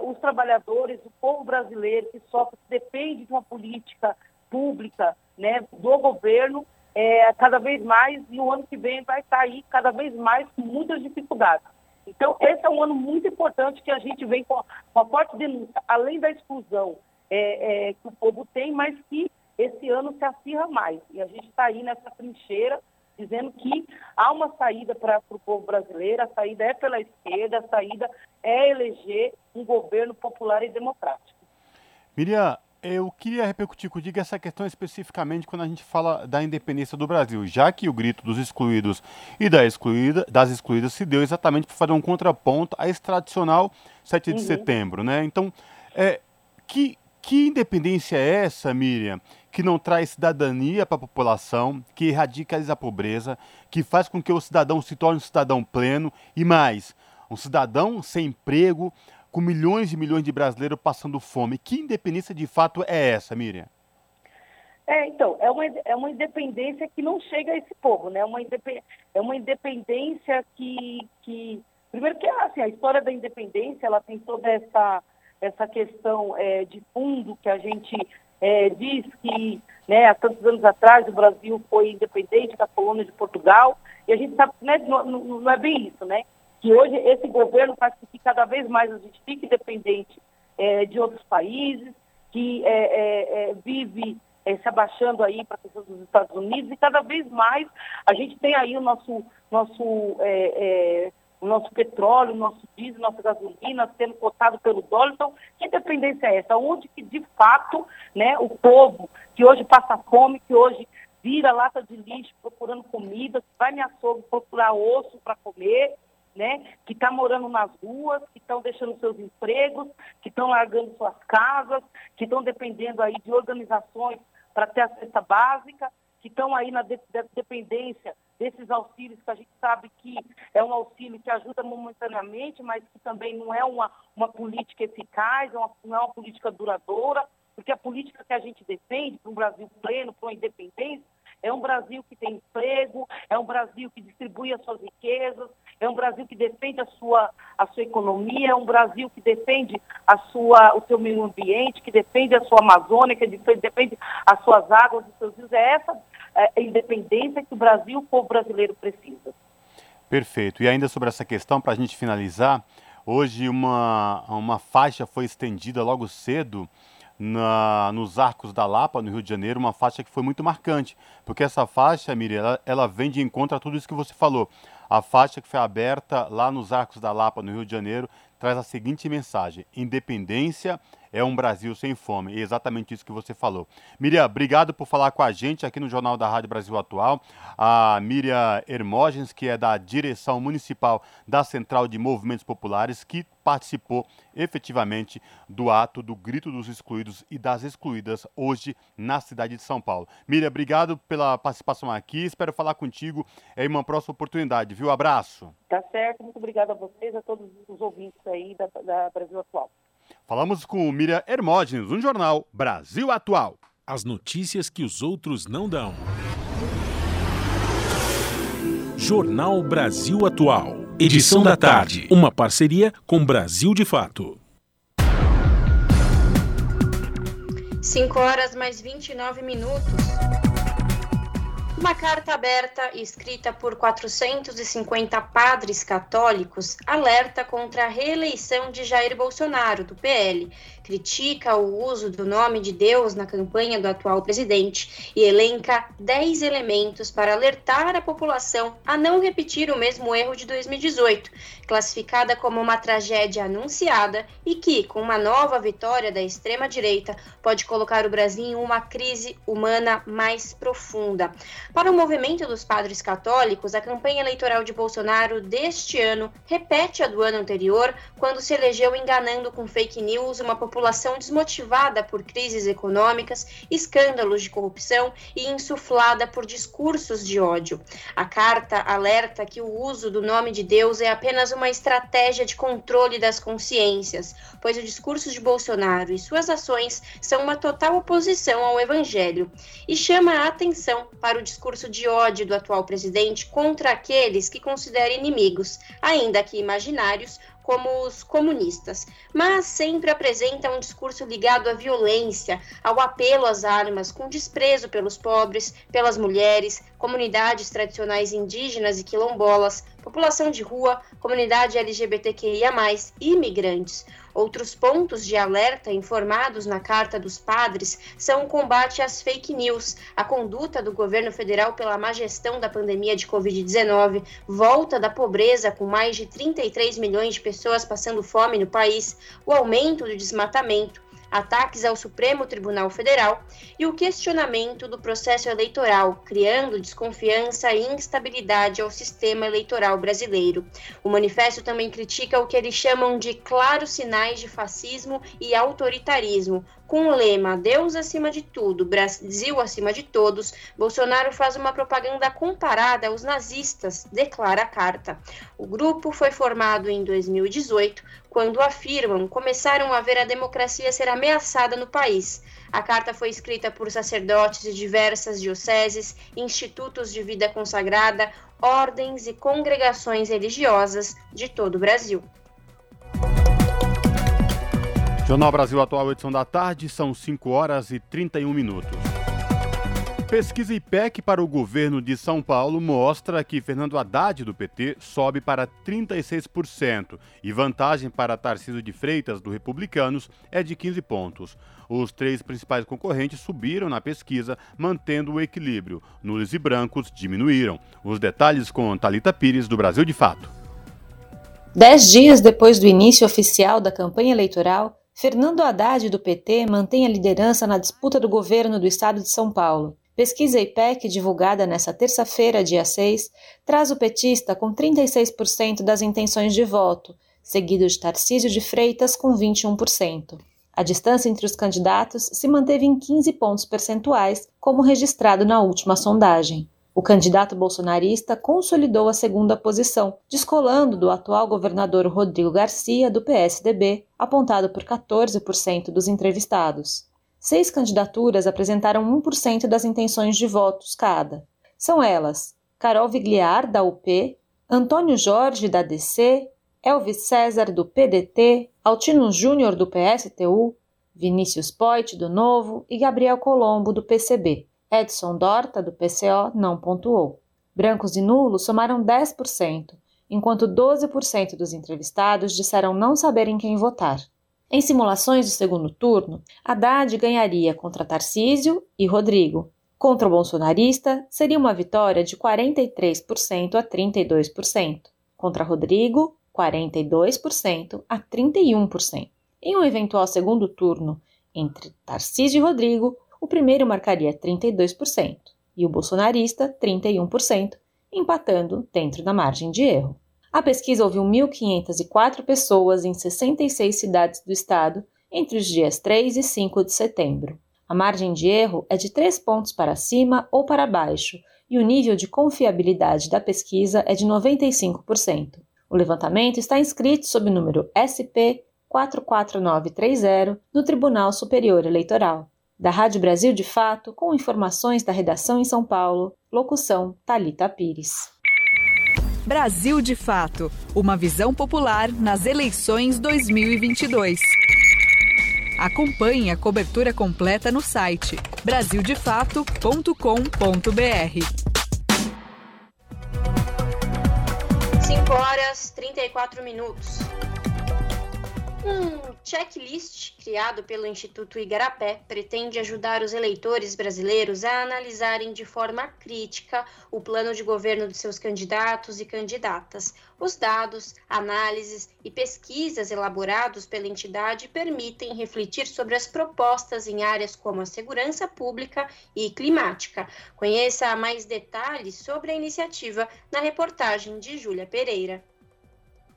os trabalhadores, o povo brasileiro que sofre, depende de uma política pública, né, do governo, é, cada vez mais, e o ano que vem vai estar aí cada vez mais com muitas dificuldades. Então, esse é um ano muito importante que a gente vem com, com a forte denúncia, além da exclusão é, é, que o povo tem, mas que esse ano se acirra mais. E a gente está aí nessa trincheira, dizendo que há uma saída para o povo brasileiro, a saída é pela esquerda, a saída é eleger um governo popular e democrático. Miriam, eu queria repercutir contigo essa questão especificamente quando a gente fala da independência do Brasil, já que o grito dos excluídos e da excluída, das excluídas se deu exatamente para fazer um contraponto a esse tradicional 7 de uhum. setembro, né? Então, é, que, que independência é essa, Miriam, que não traz cidadania para a população, que erradica a pobreza, que faz com que o cidadão se torne um cidadão pleno e mais, um cidadão sem emprego, com milhões e milhões de brasileiros passando fome. Que independência de fato é essa, Miriam? É, então, é uma, é uma independência que não chega a esse povo, né? Uma é uma independência que, que... Primeiro que assim, a história da independência, ela tem toda essa, essa questão é, de fundo que a gente é, diz que né, há tantos anos atrás o Brasil foi independente da colônia de Portugal, e a gente sabe né, não, não é bem isso, né? Que hoje esse governo faz com que cada vez mais a gente fique dependente é, de outros países, que é, é, é vive é, se abaixando aí para questão dos Estados Unidos e cada vez mais a gente tem aí o nosso, nosso, é, o nosso petróleo, o nosso diesel, nossa gasolina sendo cotado pelo dólar. Então, que dependência é essa? Onde que, de fato, né, o povo que hoje passa fome, que hoje vira lata de lixo procurando comida, vai me açougue procurar osso para comer, né, que está morando nas ruas, que estão deixando seus empregos, que estão largando suas casas, que estão dependendo aí de organizações para ter a cesta básica, que estão aí na de dependência desses auxílios que a gente sabe que é um auxílio que ajuda momentaneamente, mas que também não é uma, uma política eficaz, é uma, não é uma política duradoura, porque a política que a gente defende para um Brasil pleno, para uma independência, é um Brasil que tem emprego, é um Brasil que distribui as suas riquezas, é um Brasil que defende a sua, a sua economia, é um Brasil que defende a sua, o seu meio ambiente, que defende a sua Amazônia, que defende as suas águas, os seus rios. É essa é, independência que o Brasil, o povo brasileiro precisa. Perfeito. E ainda sobre essa questão, para a gente finalizar, hoje uma, uma faixa foi estendida logo cedo na, nos Arcos da Lapa, no Rio de Janeiro, uma faixa que foi muito marcante, porque essa faixa, Miriam, ela, ela vem de encontro a tudo isso que você falou. A faixa que foi aberta lá nos Arcos da Lapa, no Rio de Janeiro, traz a seguinte mensagem: independência é um Brasil sem fome. É exatamente isso que você falou. Miriam, obrigado por falar com a gente aqui no Jornal da Rádio Brasil Atual. A Miriam Hermógenes, que é da direção municipal da Central de Movimentos Populares, que participou efetivamente do ato do Grito dos Excluídos e das Excluídas hoje na cidade de São Paulo. Miriam, obrigado pela participação aqui. Espero falar contigo em uma próxima oportunidade, viu? Abraço. Tá certo. Muito obrigada a vocês, a todos os ouvintes aí da, da Brasil Atual. Falamos com Miriam Hermógenes, no jornal Brasil Atual. As notícias que os outros não dão. Jornal Brasil Atual. Edição da tarde. Uma parceria com Brasil de Fato. 5 horas mais 29 minutos. Uma carta aberta escrita por 450 padres católicos alerta contra a reeleição de Jair Bolsonaro, do PL, critica o uso do nome de Deus na campanha do atual presidente e elenca 10 elementos para alertar a população a não repetir o mesmo erro de 2018, classificada como uma tragédia anunciada e que, com uma nova vitória da extrema-direita, pode colocar o Brasil em uma crise humana mais profunda. Para o movimento dos padres católicos, a campanha eleitoral de Bolsonaro deste ano repete a do ano anterior, quando se elegeu enganando com fake news uma população população desmotivada por crises econômicas, escândalos de corrupção e insuflada por discursos de ódio. A carta alerta que o uso do nome de Deus é apenas uma estratégia de controle das consciências, pois o discurso de Bolsonaro e suas ações são uma total oposição ao evangelho, e chama a atenção para o discurso de ódio do atual presidente contra aqueles que considera inimigos, ainda que imaginários, como os comunistas, mas sempre apresenta um discurso ligado à violência, ao apelo às armas, com desprezo pelos pobres, pelas mulheres, comunidades tradicionais indígenas e quilombolas, população de rua, comunidade LGBTQIA, imigrantes. Outros pontos de alerta informados na Carta dos Padres são o combate às fake news, a conduta do governo federal pela má gestão da pandemia de Covid-19, volta da pobreza com mais de 33 milhões de pessoas passando fome no país, o aumento do desmatamento, ataques ao Supremo Tribunal Federal e o questionamento do processo eleitoral, criando desconfiança e instabilidade ao sistema eleitoral brasileiro. O manifesto também critica o que eles chamam de claros sinais de fascismo e autoritarismo, com o lema Deus acima de tudo, Brasil acima de todos, Bolsonaro faz uma propaganda comparada aos nazistas, declara a carta. O grupo foi formado em 2018, quando afirmam começaram a ver a democracia ser ameaçada no país. A carta foi escrita por sacerdotes de diversas dioceses, institutos de vida consagrada, ordens e congregações religiosas de todo o Brasil. Jornal Brasil Atual, edição da tarde, são 5 horas e 31 minutos. Pesquisa IPEC para o governo de São Paulo mostra que Fernando Haddad, do PT, sobe para 36% e vantagem para Tarcísio de Freitas, do Republicanos, é de 15 pontos. Os três principais concorrentes subiram na pesquisa, mantendo o equilíbrio. Nulos e brancos diminuíram. Os detalhes com Talita Pires, do Brasil de Fato. Dez dias depois do início oficial da campanha eleitoral, Fernando Haddad, do PT, mantém a liderança na disputa do governo do estado de São Paulo. Pesquisa IPEC, divulgada nesta terça-feira, dia 6, traz o petista com 36% das intenções de voto, seguido de Tarcísio de Freitas com 21%. A distância entre os candidatos se manteve em 15 pontos percentuais, como registrado na última sondagem. O candidato bolsonarista consolidou a segunda posição, descolando do atual governador Rodrigo Garcia, do PSDB, apontado por 14% dos entrevistados. Seis candidaturas apresentaram 1% das intenções de votos cada. São elas: Carol Vigliar, da UP, Antônio Jorge, da DC, Elvis César, do PDT, Altino Júnior, do PSTU, Vinícius Poit, do Novo e Gabriel Colombo, do PCB. Edson Dorta, do PCO, não pontuou. Brancos e nulos somaram 10%, enquanto 12% dos entrevistados disseram não saberem quem votar. Em simulações do segundo turno, Haddad ganharia contra Tarcísio e Rodrigo. Contra o bolsonarista, seria uma vitória de 43% a 32%. Contra Rodrigo, 42% a 31%. Em um eventual segundo turno entre Tarcísio e Rodrigo, o primeiro marcaria 32% e o bolsonarista 31%, empatando dentro da margem de erro. A pesquisa ouviu 1.504 pessoas em 66 cidades do estado entre os dias 3 e 5 de setembro. A margem de erro é de 3 pontos para cima ou para baixo e o nível de confiabilidade da pesquisa é de 95%. O levantamento está inscrito sob o número SP 44930 no Tribunal Superior Eleitoral. Da Rádio Brasil de Fato, com informações da redação em São Paulo, locução Talita Pires. Brasil de Fato Uma visão popular nas eleições 2022. Acompanhe a cobertura completa no site brasildefato.com.br. 5 horas 34 minutos. Um checklist criado pelo Instituto Igarapé pretende ajudar os eleitores brasileiros a analisarem de forma crítica o plano de governo de seus candidatos e candidatas. Os dados, análises e pesquisas elaborados pela entidade permitem refletir sobre as propostas em áreas como a segurança pública e climática. Conheça mais detalhes sobre a iniciativa na reportagem de Júlia Pereira.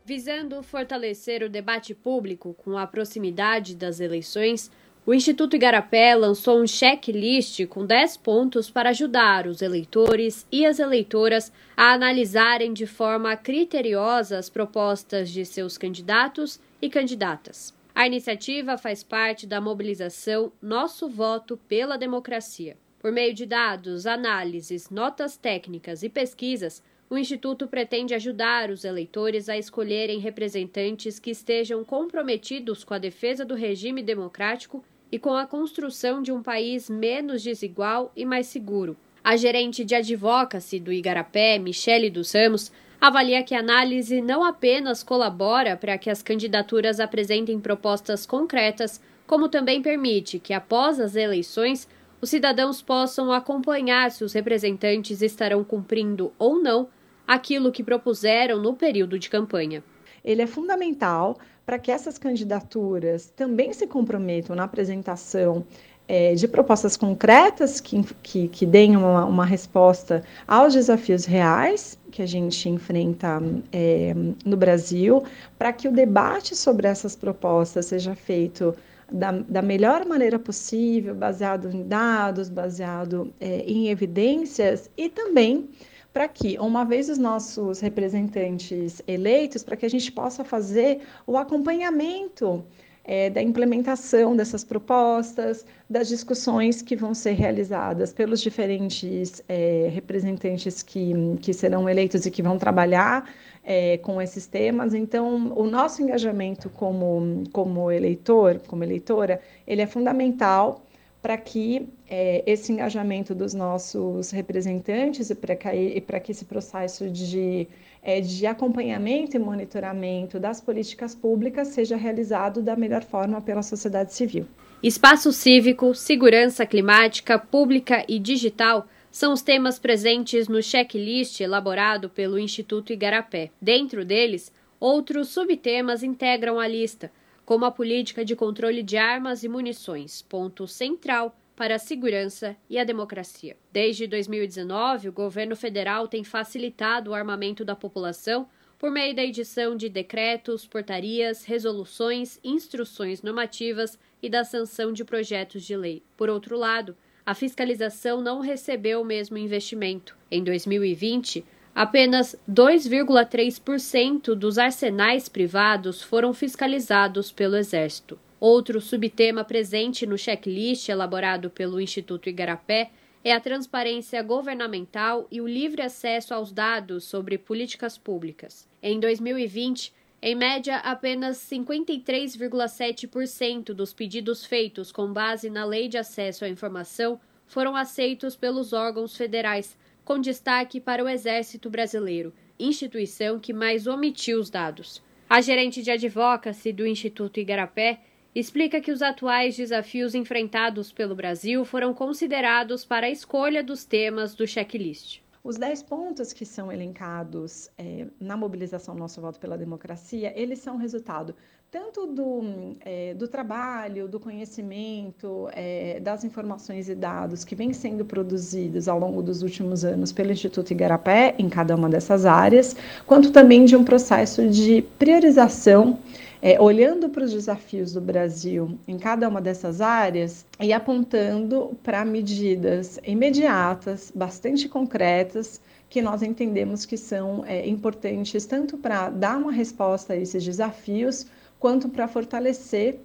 Visando fortalecer o debate público com a proximidade das eleições, o Instituto Igarapé lançou um checklist com 10 pontos para ajudar os eleitores e as eleitoras a analisarem de forma criteriosa as propostas de seus candidatos e candidatas. A iniciativa faz parte da mobilização Nosso Voto pela Democracia. Por meio de dados, análises, notas técnicas e pesquisas, o Instituto pretende ajudar os eleitores a escolherem representantes que estejam comprometidos com a defesa do regime democrático e com a construção de um país menos desigual e mais seguro. A gerente de advocacy do Igarapé, Michele dos Ramos, avalia que a análise não apenas colabora para que as candidaturas apresentem propostas concretas, como também permite que, após as eleições, os cidadãos possam acompanhar se os representantes estarão cumprindo ou não aquilo que propuseram no período de campanha. Ele é fundamental para que essas candidaturas também se comprometam na apresentação é, de propostas concretas que, que, que deem uma, uma, resposta aos desafios reais que a gente enfrenta é, no Brasil, para que o debate sobre essas propostas seja feito da, da melhor maneira possível, baseado em dados, baseado é, em evidências e também para que, uma vez os nossos representantes eleitos, para que a gente possa fazer o acompanhamento é, da implementação dessas propostas, das discussões que vão ser realizadas pelos diferentes é, representantes que, que serão eleitos e que vão trabalhar é, com esses temas. Então, o nosso engajamento como, como eleitor, como eleitora, ele é fundamental para que é, esse engajamento dos nossos representantes e para que, que, esse processo de, é, de acompanhamento e monitoramento das políticas públicas seja realizado da melhor forma pela sociedade civil. Espaço cívico, segurança climática, pública e digital são os temas presentes no checklist elaborado pelo Instituto Igarapé. Dentro deles, outros subtemas integram a lista como a política de controle de armas e munições, ponto central para a segurança e a democracia. Desde 2019, o governo federal tem facilitado o armamento da população por meio da edição de decretos, portarias, resoluções, instruções normativas e da sanção de projetos de lei. Por outro lado, a fiscalização não recebeu o mesmo investimento. Em 2020, Apenas 2,3% dos arsenais privados foram fiscalizados pelo Exército. Outro subtema presente no checklist elaborado pelo Instituto Igarapé é a transparência governamental e o livre acesso aos dados sobre políticas públicas. Em 2020, em média, apenas 53,7% dos pedidos feitos com base na Lei de Acesso à Informação foram aceitos pelos órgãos federais, com destaque para o Exército Brasileiro, instituição que mais omitiu os dados. A gerente de advocacy do Instituto Igarapé explica que os atuais desafios enfrentados pelo Brasil foram considerados para a escolha dos temas do checklist. Os 10 pontos que são elencados é, na mobilização Nosso Voto pela Democracia, eles são resultado tanto do, é, do trabalho, do conhecimento, é, das informações e dados que vêm sendo produzidos ao longo dos últimos anos pelo Instituto Igarapé, em cada uma dessas áreas, quanto também de um processo de priorização é, olhando para os desafios do Brasil em cada uma dessas áreas e apontando para medidas imediatas, bastante concretas, que nós entendemos que são é, importantes tanto para dar uma resposta a esses desafios, quanto para fortalecer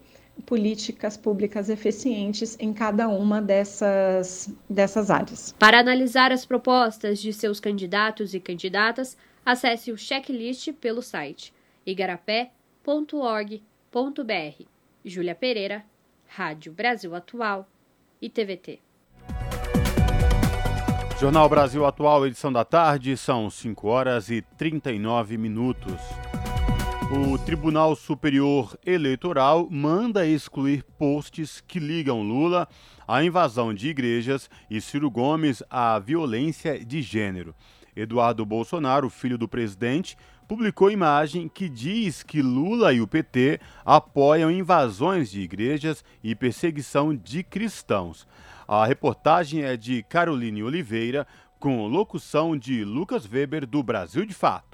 políticas públicas eficientes em cada uma dessas, dessas áreas. Para analisar as propostas de seus candidatos e candidatas, Acesse o checklist pelo site igarapé.org.br. Júlia Pereira, Rádio Brasil Atual e TVT. Jornal Brasil Atual, edição da tarde, são 5 horas e 39 minutos. O Tribunal Superior Eleitoral manda excluir posts que ligam Lula à invasão de igrejas e Ciro Gomes à violência de gênero. Eduardo Bolsonaro, filho do presidente, publicou imagem que diz que Lula e o PT apoiam invasões de igrejas e perseguição de cristãos. A reportagem é de Caroline Oliveira, com locução de Lucas Weber, do Brasil de Fato.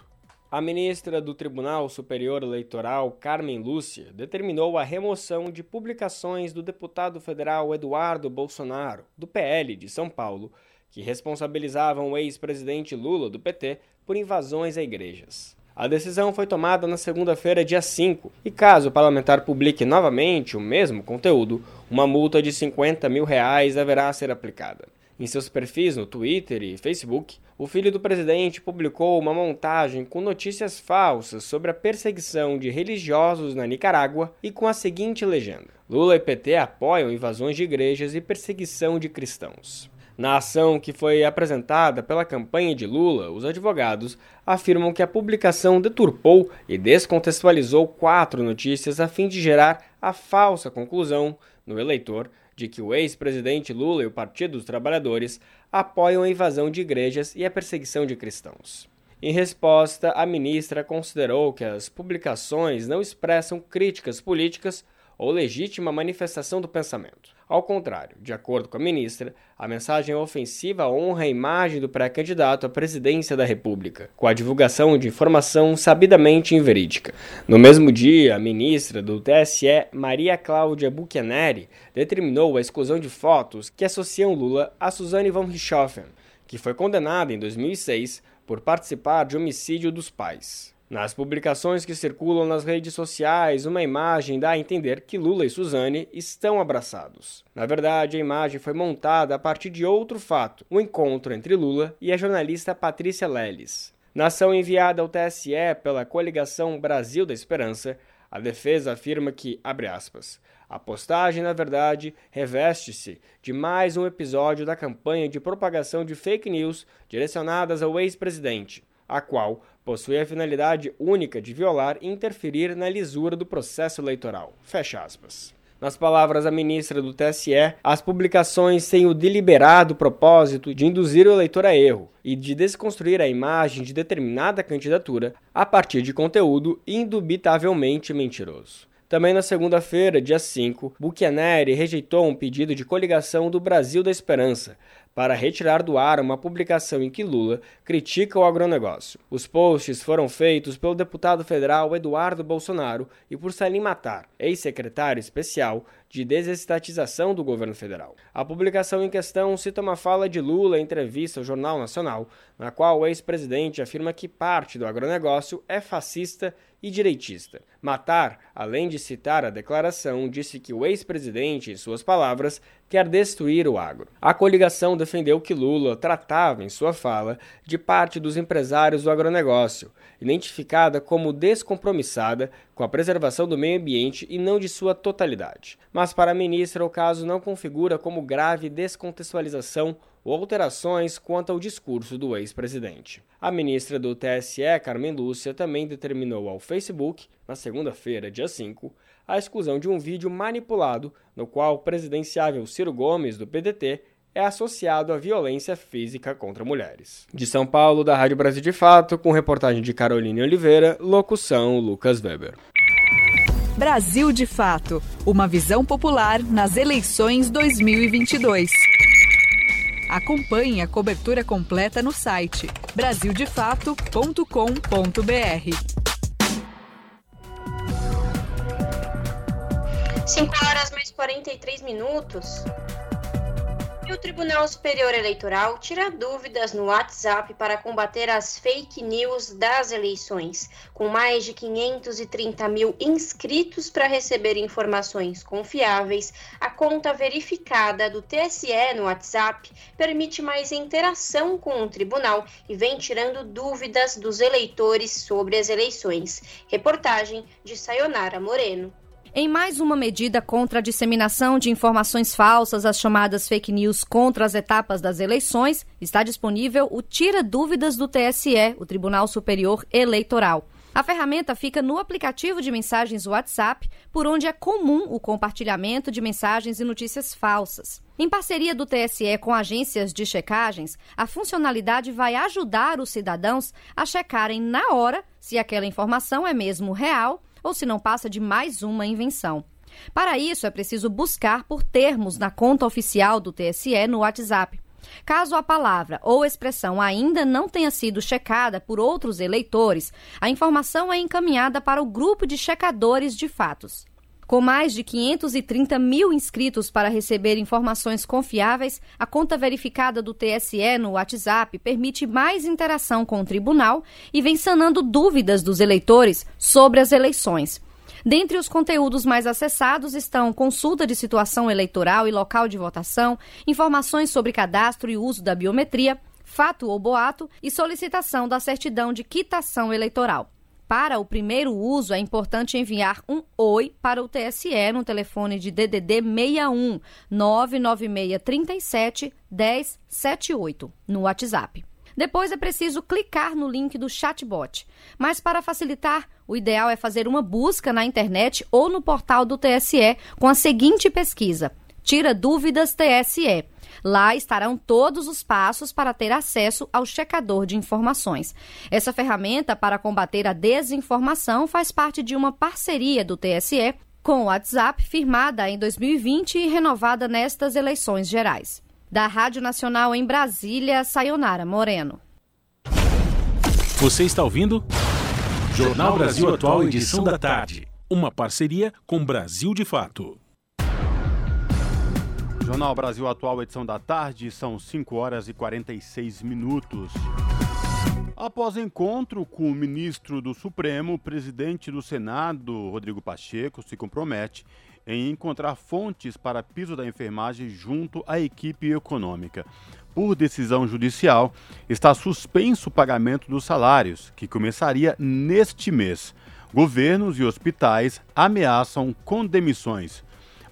A ministra do Tribunal Superior Eleitoral, Carmen Lúcia, determinou a remoção de publicações do deputado federal Eduardo Bolsonaro, do PL de São Paulo, que responsabilizavam o ex-presidente Lula, do PT, por invasões a igrejas. A decisão foi tomada na segunda-feira, dia 5, e caso o parlamentar publique novamente o mesmo conteúdo, uma multa de 50 mil reais deverá ser aplicada. Em seus perfis no Twitter e Facebook, o filho do presidente publicou uma montagem com notícias falsas sobre a perseguição de religiosos na Nicarágua e com a seguinte legenda: Lula e PT apoiam invasões de igrejas e perseguição de cristãos. Na ação que foi apresentada pela campanha de Lula, os advogados afirmam que a publicação deturpou e descontextualizou quatro notícias a fim de gerar a falsa conclusão no eleitor de que o ex-presidente Lula e o Partido dos Trabalhadores apoiam a invasão de igrejas e a perseguição de cristãos. Em resposta, a ministra considerou que as publicações não expressam críticas políticas ou legítima manifestação do pensamento. Ao contrário, de acordo com a ministra, a mensagem ofensiva honra a imagem do pré-candidato à presidência da República, com a divulgação de informação sabidamente inverídica. No mesmo dia, a ministra do TSE, Maria Cláudia Buchaneri, determinou a exclusão de fotos que associam Lula a Suzane von Richthofen, que foi condenada em 2006 por participar de homicídio dos pais. Nas publicações que circulam nas redes sociais, uma imagem dá a entender que Lula e Suzane estão abraçados. Na verdade, a imagem foi montada a partir de outro fato, o um encontro entre Lula e a jornalista Patrícia Leles. Na ação enviada ao TSE pela coligação Brasil da Esperança, a defesa afirma que, abre aspas, a postagem, na verdade, reveste-se de mais um episódio da campanha de propagação de fake news direcionadas ao ex-presidente, a qual possui a finalidade única de violar e interferir na lisura do processo eleitoral. Fecha aspas. Nas palavras da ministra do TSE, as publicações têm o deliberado propósito de induzir o eleitor a erro e de desconstruir a imagem de determinada candidatura a partir de conteúdo indubitavelmente mentiroso. Também na segunda-feira, dia 5, Buchianeri rejeitou um pedido de coligação do Brasil da Esperança para retirar do ar uma publicação em que Lula critica o agronegócio. Os posts foram feitos pelo deputado federal Eduardo Bolsonaro e por Salim Matar, ex-secretário especial de desestatização do governo federal. A publicação em questão cita uma fala de Lula em entrevista ao Jornal Nacional, na qual o ex-presidente afirma que parte do agronegócio é fascista e direitista. Matar, além de citar a declaração, disse que o ex-presidente, em suas palavras, quer destruir o agro. A coligação defendeu que Lula tratava, em sua fala, de parte dos empresários do agronegócio, identificada como descompromissada com a preservação do meio ambiente e não de sua totalidade. Mas para a ministra, o caso não configura como grave descontextualização ou alterações quanto ao discurso do ex-presidente. A ministra do TSE, Carmen Lúcia, também determinou ao Facebook, na segunda-feira, dia 5, a exclusão de um vídeo manipulado no qual o presidenciável Ciro Gomes, do PDT, é associado à violência física contra mulheres. De São Paulo, da Rádio Brasil de Fato, com reportagem de Caroline Oliveira, locução Lucas Weber. Brasil de Fato Uma visão popular nas eleições 2022. Acompanhe a cobertura completa no site brasildefato.com.br. 5 horas mais 43 minutos. E o Tribunal Superior Eleitoral tira dúvidas no WhatsApp para combater as fake news das eleições. Com mais de 530 mil inscritos para receber informações confiáveis, a conta verificada do TSE no WhatsApp permite mais interação com o tribunal e vem tirando dúvidas dos eleitores sobre as eleições. Reportagem de Sayonara Moreno. Em mais uma medida contra a disseminação de informações falsas, as chamadas fake news contra as etapas das eleições, está disponível o Tira Dúvidas do TSE, o Tribunal Superior Eleitoral. A ferramenta fica no aplicativo de mensagens WhatsApp, por onde é comum o compartilhamento de mensagens e notícias falsas. Em parceria do TSE com agências de checagens, a funcionalidade vai ajudar os cidadãos a checarem na hora se aquela informação é mesmo real ou se não passa de mais uma invenção. Para isso, é preciso buscar por termos na conta oficial do TSE no WhatsApp. Caso a palavra ou expressão ainda não tenha sido checada por outros eleitores, a informação é encaminhada para o grupo de checadores de fatos. Com mais de 530 mil inscritos para receber informações confiáveis, a conta verificada do TSE no WhatsApp permite mais interação com o tribunal e vem sanando dúvidas dos eleitores sobre as eleições. Dentre os conteúdos mais acessados estão consulta de situação eleitoral e local de votação, informações sobre cadastro e uso da biometria, fato ou boato e solicitação da certidão de quitação eleitoral. Para o primeiro uso, é importante enviar um oi para o TSE no telefone de DDD 61 99637 1078 no WhatsApp. Depois é preciso clicar no link do chatbot. Mas para facilitar, o ideal é fazer uma busca na internet ou no portal do TSE com a seguinte pesquisa: Tira dúvidas TSE. Lá estarão todos os passos para ter acesso ao checador de informações. Essa ferramenta para combater a desinformação faz parte de uma parceria do TSE com o WhatsApp, firmada em 2020 e renovada nestas eleições gerais. Da Rádio Nacional em Brasília, Sayonara Moreno. Você está ouvindo? Jornal Brasil Atual, edição da tarde. Uma parceria com Brasil de Fato. Jornal Brasil Atual, edição da tarde, são 5 horas e 46 minutos. Após encontro com o ministro do Supremo, o presidente do Senado, Rodrigo Pacheco, se compromete em encontrar fontes para piso da enfermagem junto à equipe econômica. Por decisão judicial, está suspenso o pagamento dos salários, que começaria neste mês. Governos e hospitais ameaçam com demissões.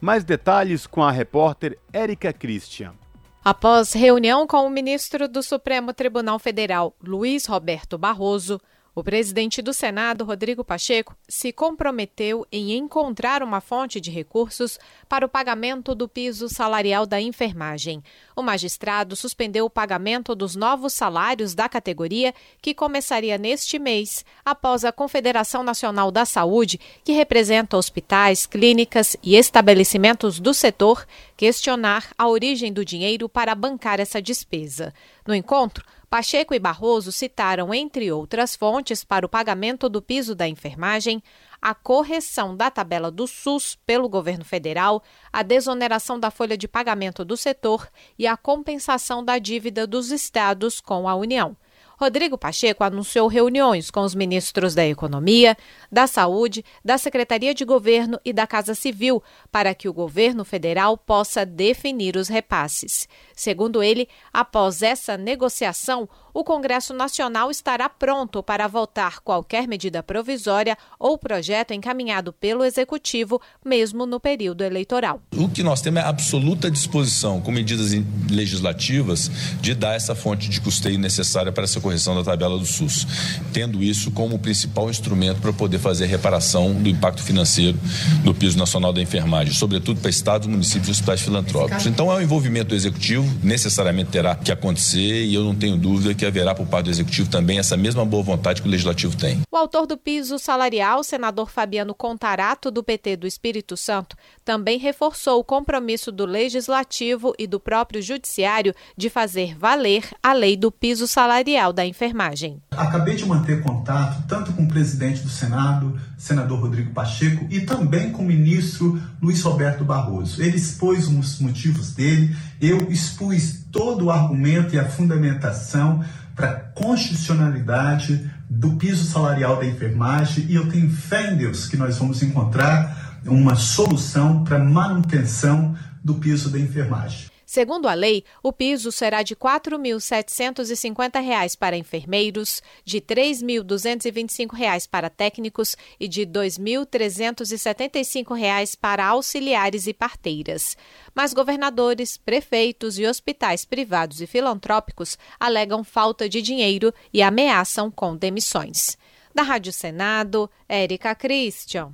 Mais detalhes com a repórter Érica Christian. Após reunião com o ministro do Supremo Tribunal Federal, Luiz Roberto Barroso, o presidente do Senado, Rodrigo Pacheco, se comprometeu em encontrar uma fonte de recursos para o pagamento do piso salarial da enfermagem. O magistrado suspendeu o pagamento dos novos salários da categoria, que começaria neste mês, após a Confederação Nacional da Saúde, que representa hospitais, clínicas e estabelecimentos do setor, questionar a origem do dinheiro para bancar essa despesa. No encontro, Pacheco e Barroso citaram, entre outras fontes, para o pagamento do piso da enfermagem, a correção da tabela do SUS pelo governo federal, a desoneração da folha de pagamento do setor e a compensação da dívida dos estados com a União. Rodrigo Pacheco anunciou reuniões com os ministros da Economia, da Saúde, da Secretaria de Governo e da Casa Civil para que o governo federal possa definir os repasses. Segundo ele, após essa negociação, o Congresso Nacional estará pronto para votar qualquer medida provisória ou projeto encaminhado pelo Executivo, mesmo no período eleitoral. O que nós temos é absoluta disposição, com medidas legislativas, de dar essa fonte de custeio necessária para essa correção da tabela do SUS, tendo isso como principal instrumento para poder fazer a reparação do impacto financeiro do piso nacional da enfermagem, sobretudo para estados, municípios e hospitais filantrópicos. Então é um envolvimento do executivo, necessariamente terá que acontecer e eu não tenho dúvida que haverá por parte do Executivo também essa mesma boa vontade que o Legislativo tem. O autor do piso salarial, senador Fabiano Contarato, do PT do Espírito Santo, também reforçou o compromisso do Legislativo e do próprio Judiciário de fazer valer a lei do piso salarial da Enfermagem. Acabei de manter contato tanto com o presidente do Senado, senador Rodrigo Pacheco, e também com o ministro Luiz Roberto Barroso. Ele expôs os motivos dele, eu expus todo o argumento e a fundamentação para a constitucionalidade do piso salarial da enfermagem e eu tenho fé em Deus que nós vamos encontrar uma solução para manutenção do piso da enfermagem. Segundo a lei, o piso será de R$ 4.750 para enfermeiros, de R$ 3.225 para técnicos e de R$ 2.375 para auxiliares e parteiras. Mas governadores, prefeitos e hospitais privados e filantrópicos alegam falta de dinheiro e ameaçam com demissões. Da Rádio Senado, Érica Christian.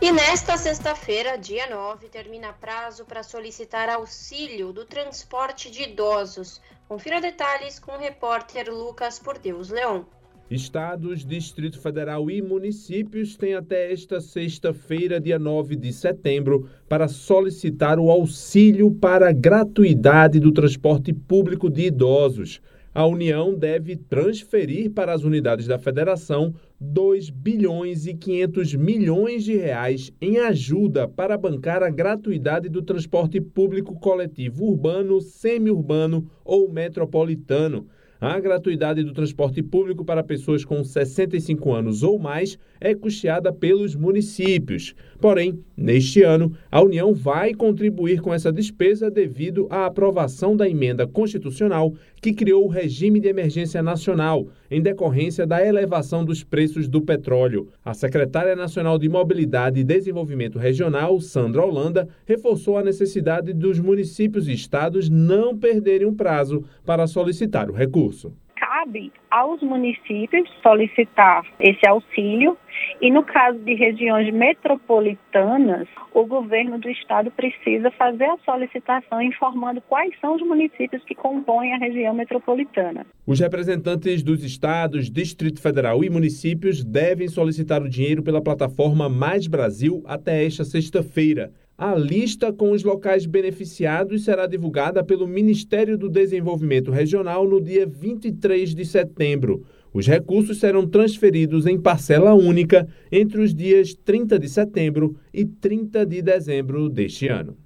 E nesta sexta-feira, dia 9, termina prazo para solicitar auxílio do transporte de idosos. Confira detalhes com o repórter Lucas Por Deus Leão. Estados, Distrito Federal e municípios têm até esta sexta-feira, dia 9 de setembro, para solicitar o auxílio para gratuidade do transporte público de idosos a União deve transferir para as unidades da federação 2 bilhões e 500 milhões de reais em ajuda para bancar a gratuidade do transporte público coletivo urbano, semiurbano ou metropolitano. A gratuidade do transporte público para pessoas com 65 anos ou mais é custeada pelos municípios. Porém, neste ano, a União vai contribuir com essa despesa devido à aprovação da emenda constitucional que criou o regime de emergência nacional, em decorrência da elevação dos preços do petróleo. A secretária nacional de Mobilidade e Desenvolvimento Regional, Sandra Holanda, reforçou a necessidade dos municípios e estados não perderem o prazo para solicitar o recurso cabe aos municípios solicitar esse auxílio e no caso de regiões metropolitanas, o governo do estado precisa fazer a solicitação informando quais são os municípios que compõem a região metropolitana. Os representantes dos estados, Distrito Federal e municípios devem solicitar o dinheiro pela plataforma Mais Brasil até esta sexta-feira. A lista com os locais beneficiados será divulgada pelo Ministério do Desenvolvimento Regional no dia 23 de setembro. Os recursos serão transferidos em parcela única entre os dias 30 de setembro e 30 de dezembro deste ano.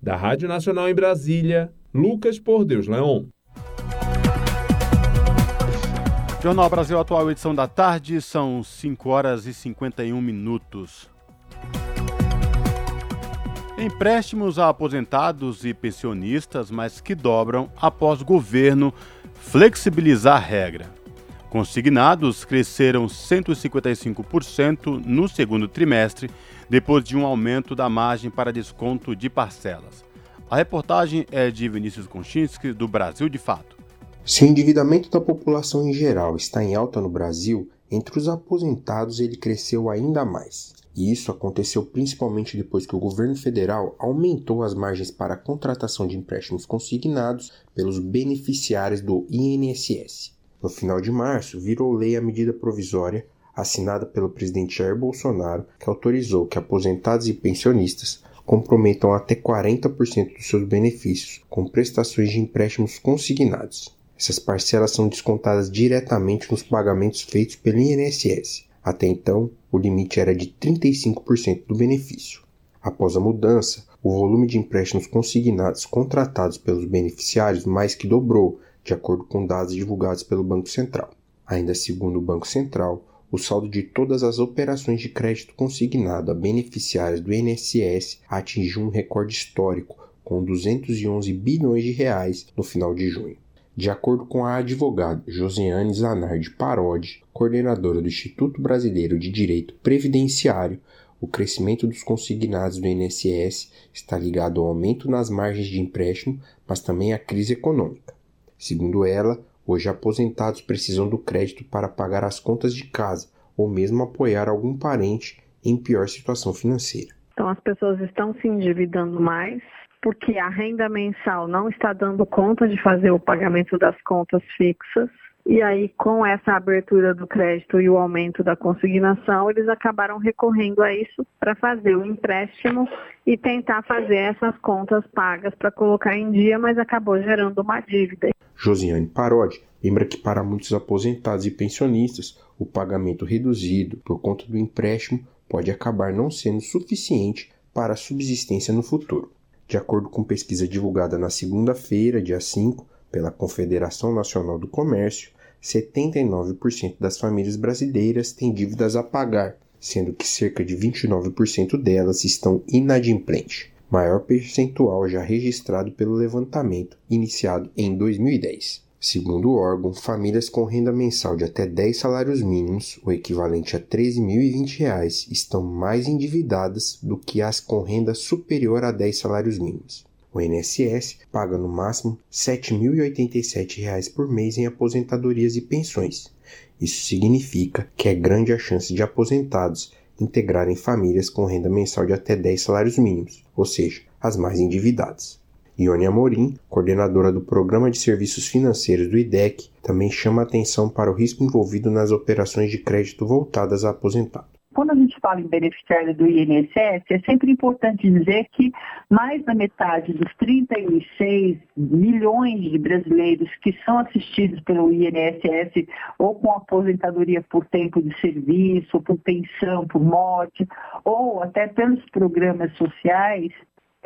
Da Rádio Nacional em Brasília, Lucas Por Deus Leon. Jornal Brasil Atual, edição da tarde, são 5 horas e 51 minutos. Empréstimos a aposentados e pensionistas, mas que dobram após governo flexibilizar a regra. Consignados cresceram 155% no segundo trimestre, depois de um aumento da margem para desconto de parcelas. A reportagem é de Vinícius Konchinski, do Brasil de Fato. Se o endividamento da população em geral está em alta no Brasil, entre os aposentados ele cresceu ainda mais. E isso aconteceu principalmente depois que o governo federal aumentou as margens para a contratação de empréstimos consignados pelos beneficiários do INSS. No final de março, virou lei a medida provisória assinada pelo presidente Jair Bolsonaro que autorizou que aposentados e pensionistas comprometam até 40% dos seus benefícios com prestações de empréstimos consignados. Essas parcelas são descontadas diretamente nos pagamentos feitos pelo INSS. Até então, o limite era de 35% do benefício. Após a mudança, o volume de empréstimos consignados contratados pelos beneficiários mais que dobrou, de acordo com dados divulgados pelo Banco Central. Ainda segundo o Banco Central, o saldo de todas as operações de crédito consignado a beneficiários do INSS atingiu um recorde histórico, com 211 bilhões de reais no final de junho. De acordo com a advogada Josiane Zanardi Parodi, coordenadora do Instituto Brasileiro de Direito Previdenciário, o crescimento dos consignados do INSS está ligado ao aumento nas margens de empréstimo, mas também à crise econômica. Segundo ela, hoje aposentados precisam do crédito para pagar as contas de casa ou mesmo apoiar algum parente em pior situação financeira. Então as pessoas estão se endividando mais, porque a renda mensal não está dando conta de fazer o pagamento das contas fixas. E aí, com essa abertura do crédito e o aumento da consignação, eles acabaram recorrendo a isso para fazer o empréstimo e tentar fazer essas contas pagas para colocar em dia, mas acabou gerando uma dívida. Josiane Parodi, lembra que para muitos aposentados e pensionistas, o pagamento reduzido por conta do empréstimo pode acabar não sendo suficiente para a subsistência no futuro. De acordo com pesquisa divulgada na segunda-feira, dia 5, pela Confederação Nacional do Comércio, 79% das famílias brasileiras têm dívidas a pagar, sendo que cerca de 29% delas estão inadimplentes, maior percentual já registrado pelo levantamento iniciado em 2010. Segundo o órgão, famílias com renda mensal de até 10 salários mínimos, o equivalente a R$ 13.020, estão mais endividadas do que as com renda superior a 10 salários mínimos. O INSS paga no máximo R$ 7.087 por mês em aposentadorias e pensões. Isso significa que é grande a chance de aposentados integrarem famílias com renda mensal de até 10 salários mínimos, ou seja, as mais endividadas. Ione Amorim, coordenadora do Programa de Serviços Financeiros do IDEC, também chama atenção para o risco envolvido nas operações de crédito voltadas a aposentados. Quando a gente fala em beneficiário do INSS, é sempre importante dizer que mais da metade dos 36 milhões de brasileiros que são assistidos pelo INSS ou com aposentadoria por tempo de serviço, por pensão, por morte, ou até pelos programas sociais,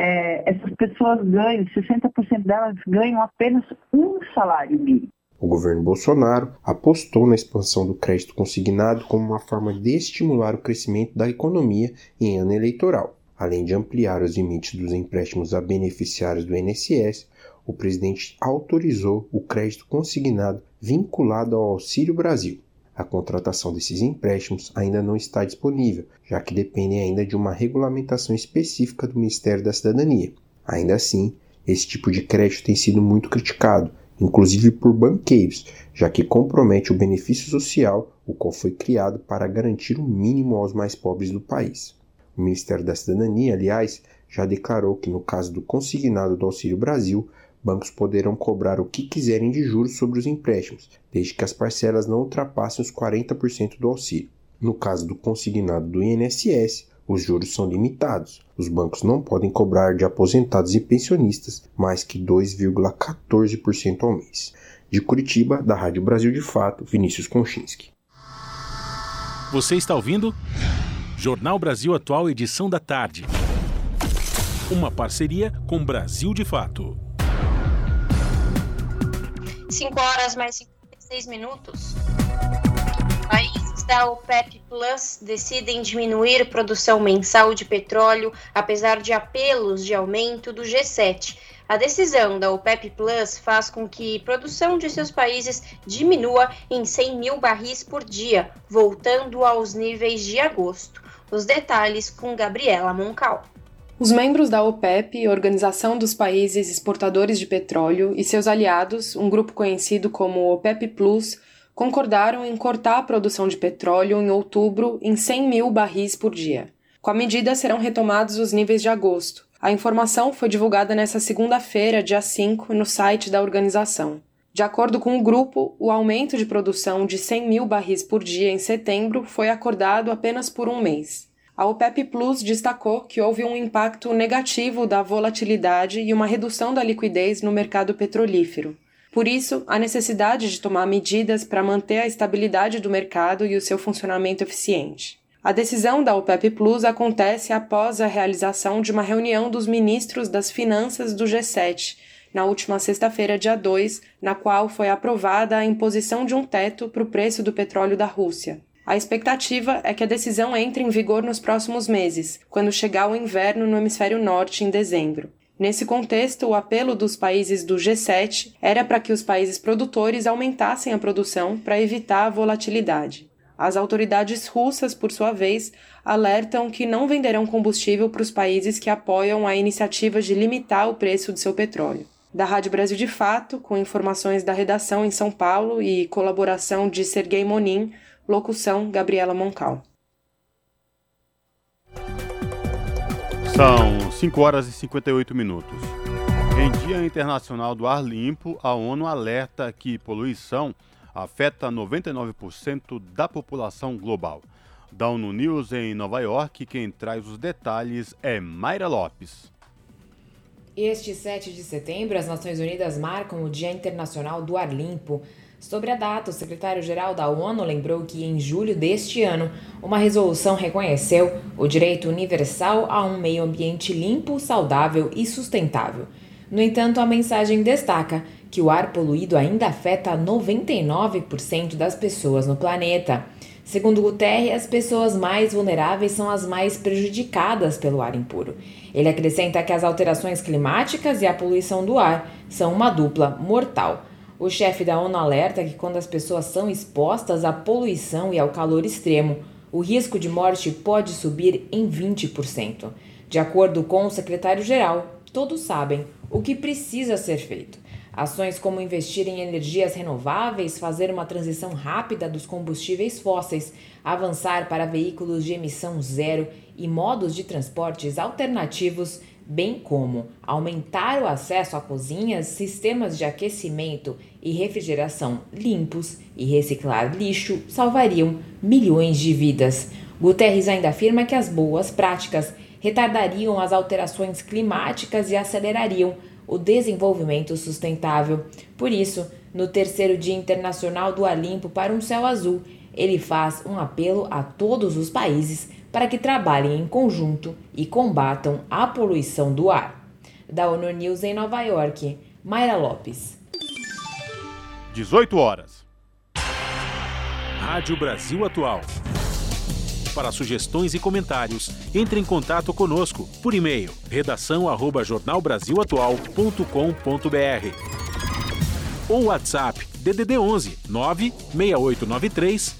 é, essas pessoas ganham, 60% delas ganham apenas um salário mínimo. O governo Bolsonaro apostou na expansão do crédito consignado como uma forma de estimular o crescimento da economia em ano eleitoral. Além de ampliar os limites dos empréstimos a beneficiários do INSS, o presidente autorizou o crédito consignado vinculado ao Auxílio Brasil. A contratação desses empréstimos ainda não está disponível, já que dependem ainda de uma regulamentação específica do Ministério da Cidadania. Ainda assim, esse tipo de crédito tem sido muito criticado, inclusive por banqueiros, já que compromete o benefício social, o qual foi criado para garantir o mínimo aos mais pobres do país. O Ministério da Cidadania, aliás, já declarou que no caso do consignado do Auxílio Brasil, bancos poderão cobrar o que quiserem de juros sobre os empréstimos, desde que as parcelas não ultrapassem os 40% do auxílio. No caso do consignado do INSS, os juros são limitados. Os bancos não podem cobrar de aposentados e pensionistas mais que 2,14% ao mês. De Curitiba, da Rádio Brasil de Fato, Vinícius Konchinski. Você está ouvindo? Jornal Brasil Atual, edição da tarde. Uma parceria com Brasil de Fato. 5 horas mais 56 minutos. Países da OPEP Plus decidem diminuir produção mensal de petróleo, apesar de apelos de aumento do G7. A decisão da OPEP Plus faz com que produção de seus países diminua em 100 mil barris por dia, voltando aos níveis de agosto. Os detalhes com Gabriela Moncal. Os membros da OPEP, Organização dos Países Exportadores de Petróleo, e seus aliados, um grupo conhecido como OPEP Plus, concordaram em cortar a produção de petróleo em outubro em 100 mil barris por dia. Com a medida, serão retomados os níveis de agosto. A informação foi divulgada nesta segunda-feira, dia 5, no site da organização. De acordo com o grupo, o aumento de produção de 100 mil barris por dia em setembro foi acordado apenas por um mês. A OPEP Plus destacou que houve um impacto negativo da volatilidade e uma redução da liquidez no mercado petrolífero. Por isso, a necessidade de tomar medidas para manter a estabilidade do mercado e o seu funcionamento eficiente. A decisão da OPEP Plus acontece após a realização de uma reunião dos ministros das finanças do G7, na última sexta-feira, dia 2, na qual foi aprovada a imposição de um teto para o preço do petróleo da Rússia. A expectativa é que a decisão entre em vigor nos próximos meses, quando chegar o inverno no hemisfério norte em dezembro. Nesse contexto, o apelo dos países do G7 era para que os países produtores aumentassem a produção para evitar a volatilidade. As autoridades russas, por sua vez, alertam que não venderão combustível para os países que apoiam a iniciativa de limitar o preço de seu petróleo. Da Rádio Brasil de Fato, com informações da redação em São Paulo e colaboração de Sergei Monin, Locução: Gabriela Moncal. São 5 horas e 58 minutos. Em Dia Internacional do Ar Limpo, a ONU alerta que poluição afeta 99% da população global. Da ONU News em Nova York, quem traz os detalhes é Mayra Lopes. Este 7 de setembro, as Nações Unidas marcam o Dia Internacional do Ar Limpo. Sobre a data, o secretário-geral da ONU lembrou que em julho deste ano, uma resolução reconheceu o direito universal a um meio ambiente limpo, saudável e sustentável. No entanto, a mensagem destaca que o ar poluído ainda afeta 99% das pessoas no planeta. Segundo Guterres, as pessoas mais vulneráveis são as mais prejudicadas pelo ar impuro. Ele acrescenta que as alterações climáticas e a poluição do ar são uma dupla mortal. O chefe da ONU alerta que quando as pessoas são expostas à poluição e ao calor extremo, o risco de morte pode subir em 20%. De acordo com o secretário-geral, todos sabem o que precisa ser feito. Ações como investir em energias renováveis, fazer uma transição rápida dos combustíveis fósseis, avançar para veículos de emissão zero e modos de transportes alternativos, bem como aumentar o acesso a cozinhas, sistemas de aquecimento e refrigeração limpos e reciclar lixo, salvariam milhões de vidas. Guterres ainda afirma que as boas práticas retardariam as alterações climáticas e acelerariam o desenvolvimento sustentável. Por isso, no terceiro Dia Internacional do Ar Limpo para um Céu Azul, ele faz um apelo a todos os países para que trabalhem em conjunto e combatam a poluição do ar. Da ONU News em Nova York, Mayra Lopes. 18 horas. Rádio Brasil Atual. Para sugestões e comentários, entre em contato conosco por e-mail redação@jornalbrasilatual.com.br ou WhatsApp DDD 11 96893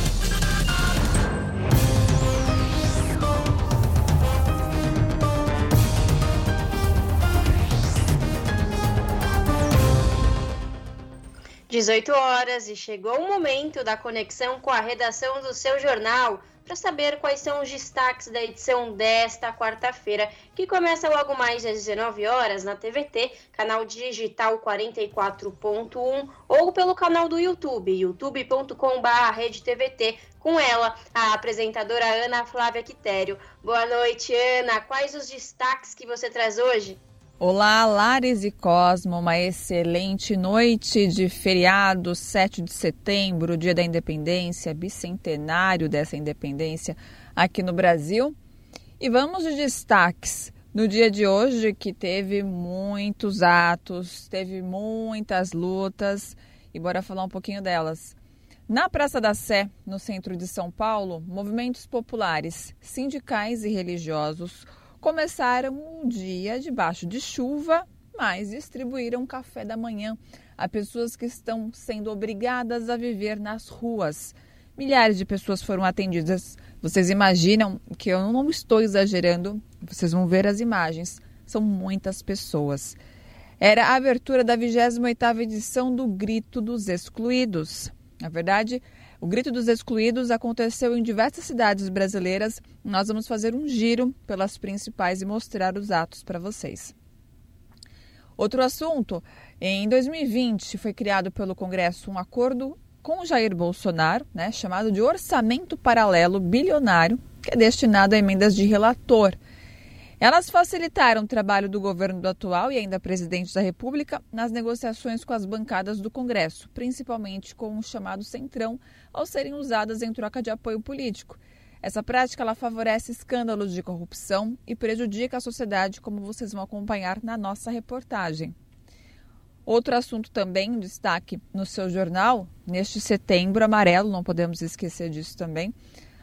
18 horas e chegou o momento da conexão com a redação do seu jornal para saber quais são os destaques da edição desta quarta-feira, que começa logo mais às 19 horas na TVT, canal digital 44.1 ou pelo canal do YouTube, youtube.com/redetvt, com ela, a apresentadora Ana Flávia Quitério. Boa noite, Ana. Quais os destaques que você traz hoje? Olá, Lares e Cosmo, uma excelente noite de feriado, 7 de setembro, dia da independência, bicentenário dessa independência aqui no Brasil. E vamos de destaques no dia de hoje, que teve muitos atos, teve muitas lutas, e bora falar um pouquinho delas. Na Praça da Sé, no centro de São Paulo, movimentos populares, sindicais e religiosos começaram um dia debaixo de chuva, mas distribuíram café da manhã a pessoas que estão sendo obrigadas a viver nas ruas. Milhares de pessoas foram atendidas. Vocês imaginam que eu não estou exagerando, vocês vão ver as imagens. São muitas pessoas. Era a abertura da 28ª edição do Grito dos Excluídos. Na verdade, o Grito dos Excluídos aconteceu em diversas cidades brasileiras. Nós vamos fazer um giro pelas principais e mostrar os atos para vocês. Outro assunto: em 2020 foi criado pelo Congresso um acordo com Jair Bolsonaro, né, chamado de Orçamento Paralelo Bilionário, que é destinado a emendas de relator. Elas facilitaram o trabalho do governo do atual e ainda presidente da República nas negociações com as bancadas do Congresso, principalmente com o chamado Centrão, ao serem usadas em troca de apoio político. Essa prática ela favorece escândalos de corrupção e prejudica a sociedade, como vocês vão acompanhar na nossa reportagem. Outro assunto também, um destaque no seu jornal, neste setembro amarelo, não podemos esquecer disso também,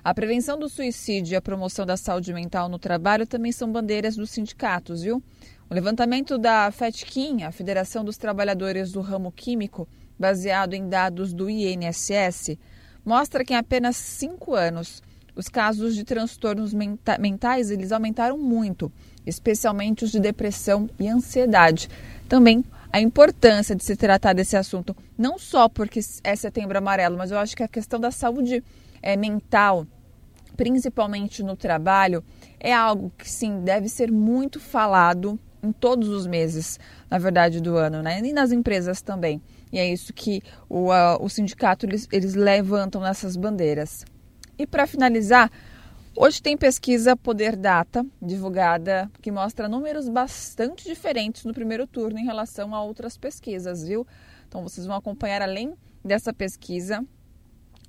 a prevenção do suicídio e a promoção da saúde mental no trabalho também são bandeiras dos sindicatos, viu? O levantamento da FETKIM, a Federação dos Trabalhadores do Ramo Químico, baseado em dados do INSS, mostra que em apenas cinco anos os casos de transtornos menta mentais eles aumentaram muito, especialmente os de depressão e ansiedade. Também a importância de se tratar desse assunto, não só porque é setembro amarelo, mas eu acho que a questão da saúde é, mental principalmente no trabalho, é algo que sim deve ser muito falado em todos os meses, na verdade, do ano, né? E nas empresas também. E é isso que o, o sindicato eles, eles levantam nessas bandeiras. E para finalizar, hoje tem pesquisa Poder Data divulgada que mostra números bastante diferentes no primeiro turno em relação a outras pesquisas, viu? Então vocês vão acompanhar além dessa pesquisa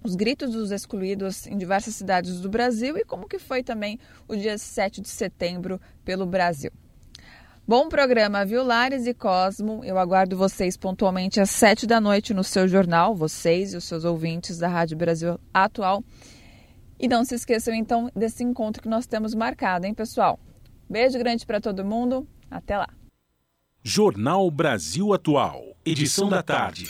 os gritos dos excluídos em diversas cidades do Brasil e como que foi também o dia 7 de setembro pelo Brasil. Bom programa, viu, Lares e Cosmo? Eu aguardo vocês pontualmente às 7 da noite no seu jornal, vocês e os seus ouvintes da Rádio Brasil Atual. E não se esqueçam, então, desse encontro que nós temos marcado, hein, pessoal? Beijo grande para todo mundo. Até lá. Jornal Brasil Atual, edição da tarde.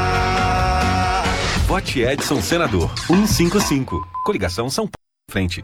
Vote Edson Senador 155. Coligação São Paulo frente.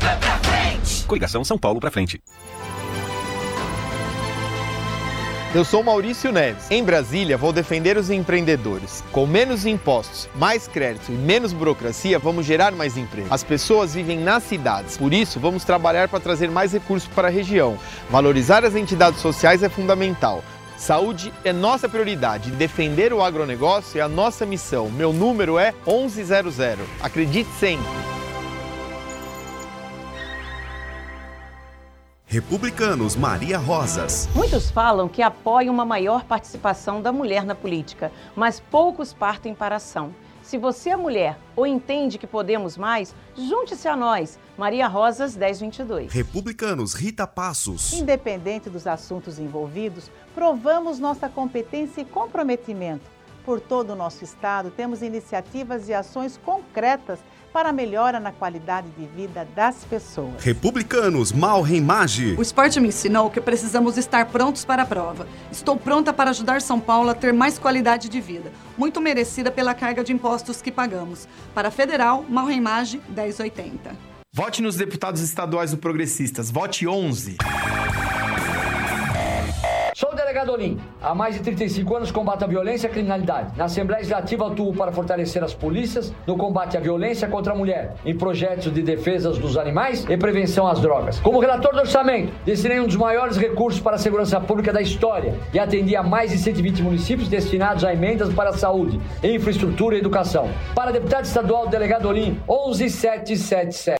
É pra frente. Coligação São Paulo pra frente. Eu sou Maurício Neves. Em Brasília, vou defender os empreendedores. Com menos impostos, mais crédito e menos burocracia, vamos gerar mais emprego. As pessoas vivem nas cidades, por isso, vamos trabalhar para trazer mais recursos para a região. Valorizar as entidades sociais é fundamental. Saúde é nossa prioridade. Defender o agronegócio é a nossa missão. Meu número é 1100. Acredite sempre. Republicanos Maria Rosas. Muitos falam que apoiam uma maior participação da mulher na política, mas poucos partem para a ação. Se você é mulher ou entende que podemos mais, junte-se a nós. Maria Rosas 1022. Republicanos Rita Passos. Independente dos assuntos envolvidos, provamos nossa competência e comprometimento. Por todo o nosso estado, temos iniciativas e ações concretas para a melhora na qualidade de vida das pessoas. Republicanos, mal Mage. O esporte me ensinou que precisamos estar prontos para a prova. Estou pronta para ajudar São Paulo a ter mais qualidade de vida, muito merecida pela carga de impostos que pagamos. Para a Federal, mal Mage 1080. Vote nos deputados estaduais do Progressistas. Vote 11. Sou o delegado Olim. Há mais de 35 anos combato a violência e a criminalidade. Na Assembleia Legislativa atuo para fortalecer as polícias no combate à violência contra a mulher, em projetos de defesa dos animais e prevenção às drogas. Como relator do orçamento, destinei um dos maiores recursos para a segurança pública da história e atendi a mais de 120 municípios destinados a emendas para a saúde, infraestrutura e educação. Para deputado estadual, delegado Olim, 11777.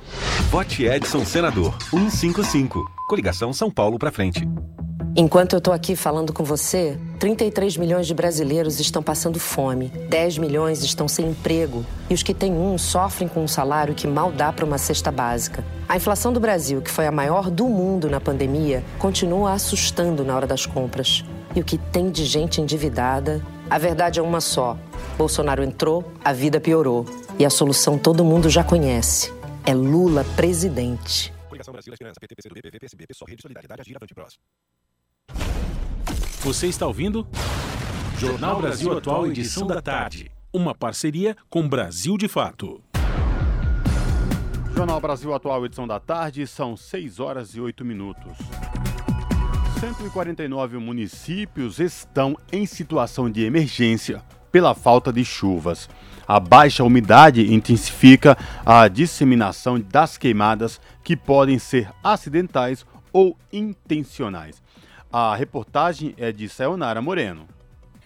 Vote Edson Senador 155. Coligação São Paulo para frente. Enquanto eu estou aqui falando com você, 33 milhões de brasileiros estão passando fome, 10 milhões estão sem emprego e os que têm um sofrem com um salário que mal dá para uma cesta básica. A inflação do Brasil, que foi a maior do mundo na pandemia, continua assustando na hora das compras. E o que tem de gente endividada, a verdade é uma só. Bolsonaro entrou, a vida piorou. E a solução todo mundo já conhece. É Lula presidente. Você está ouvindo? Jornal Brasil Atual, edição da tarde. Uma parceria com Brasil de Fato. Jornal Brasil Atual, edição da tarde, são 6 horas e 8 minutos. 149 municípios estão em situação de emergência pela falta de chuvas. A baixa umidade intensifica a disseminação das queimadas que podem ser acidentais ou intencionais. A reportagem é de Sayonara Moreno.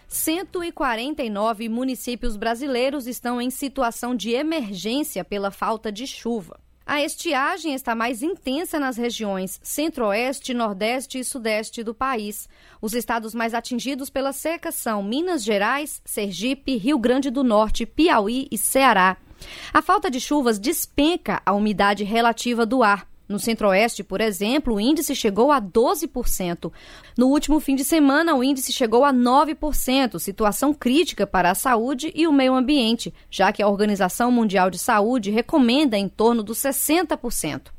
149 municípios brasileiros estão em situação de emergência pela falta de chuva. A estiagem está mais intensa nas regiões centro-oeste, nordeste e sudeste do país. Os estados mais atingidos pela seca são Minas Gerais, Sergipe, Rio Grande do Norte, Piauí e Ceará. A falta de chuvas despenca a umidade relativa do ar. No Centro-Oeste, por exemplo, o índice chegou a 12%. No último fim de semana, o índice chegou a 9%, situação crítica para a saúde e o meio ambiente, já que a Organização Mundial de Saúde recomenda em torno dos 60%.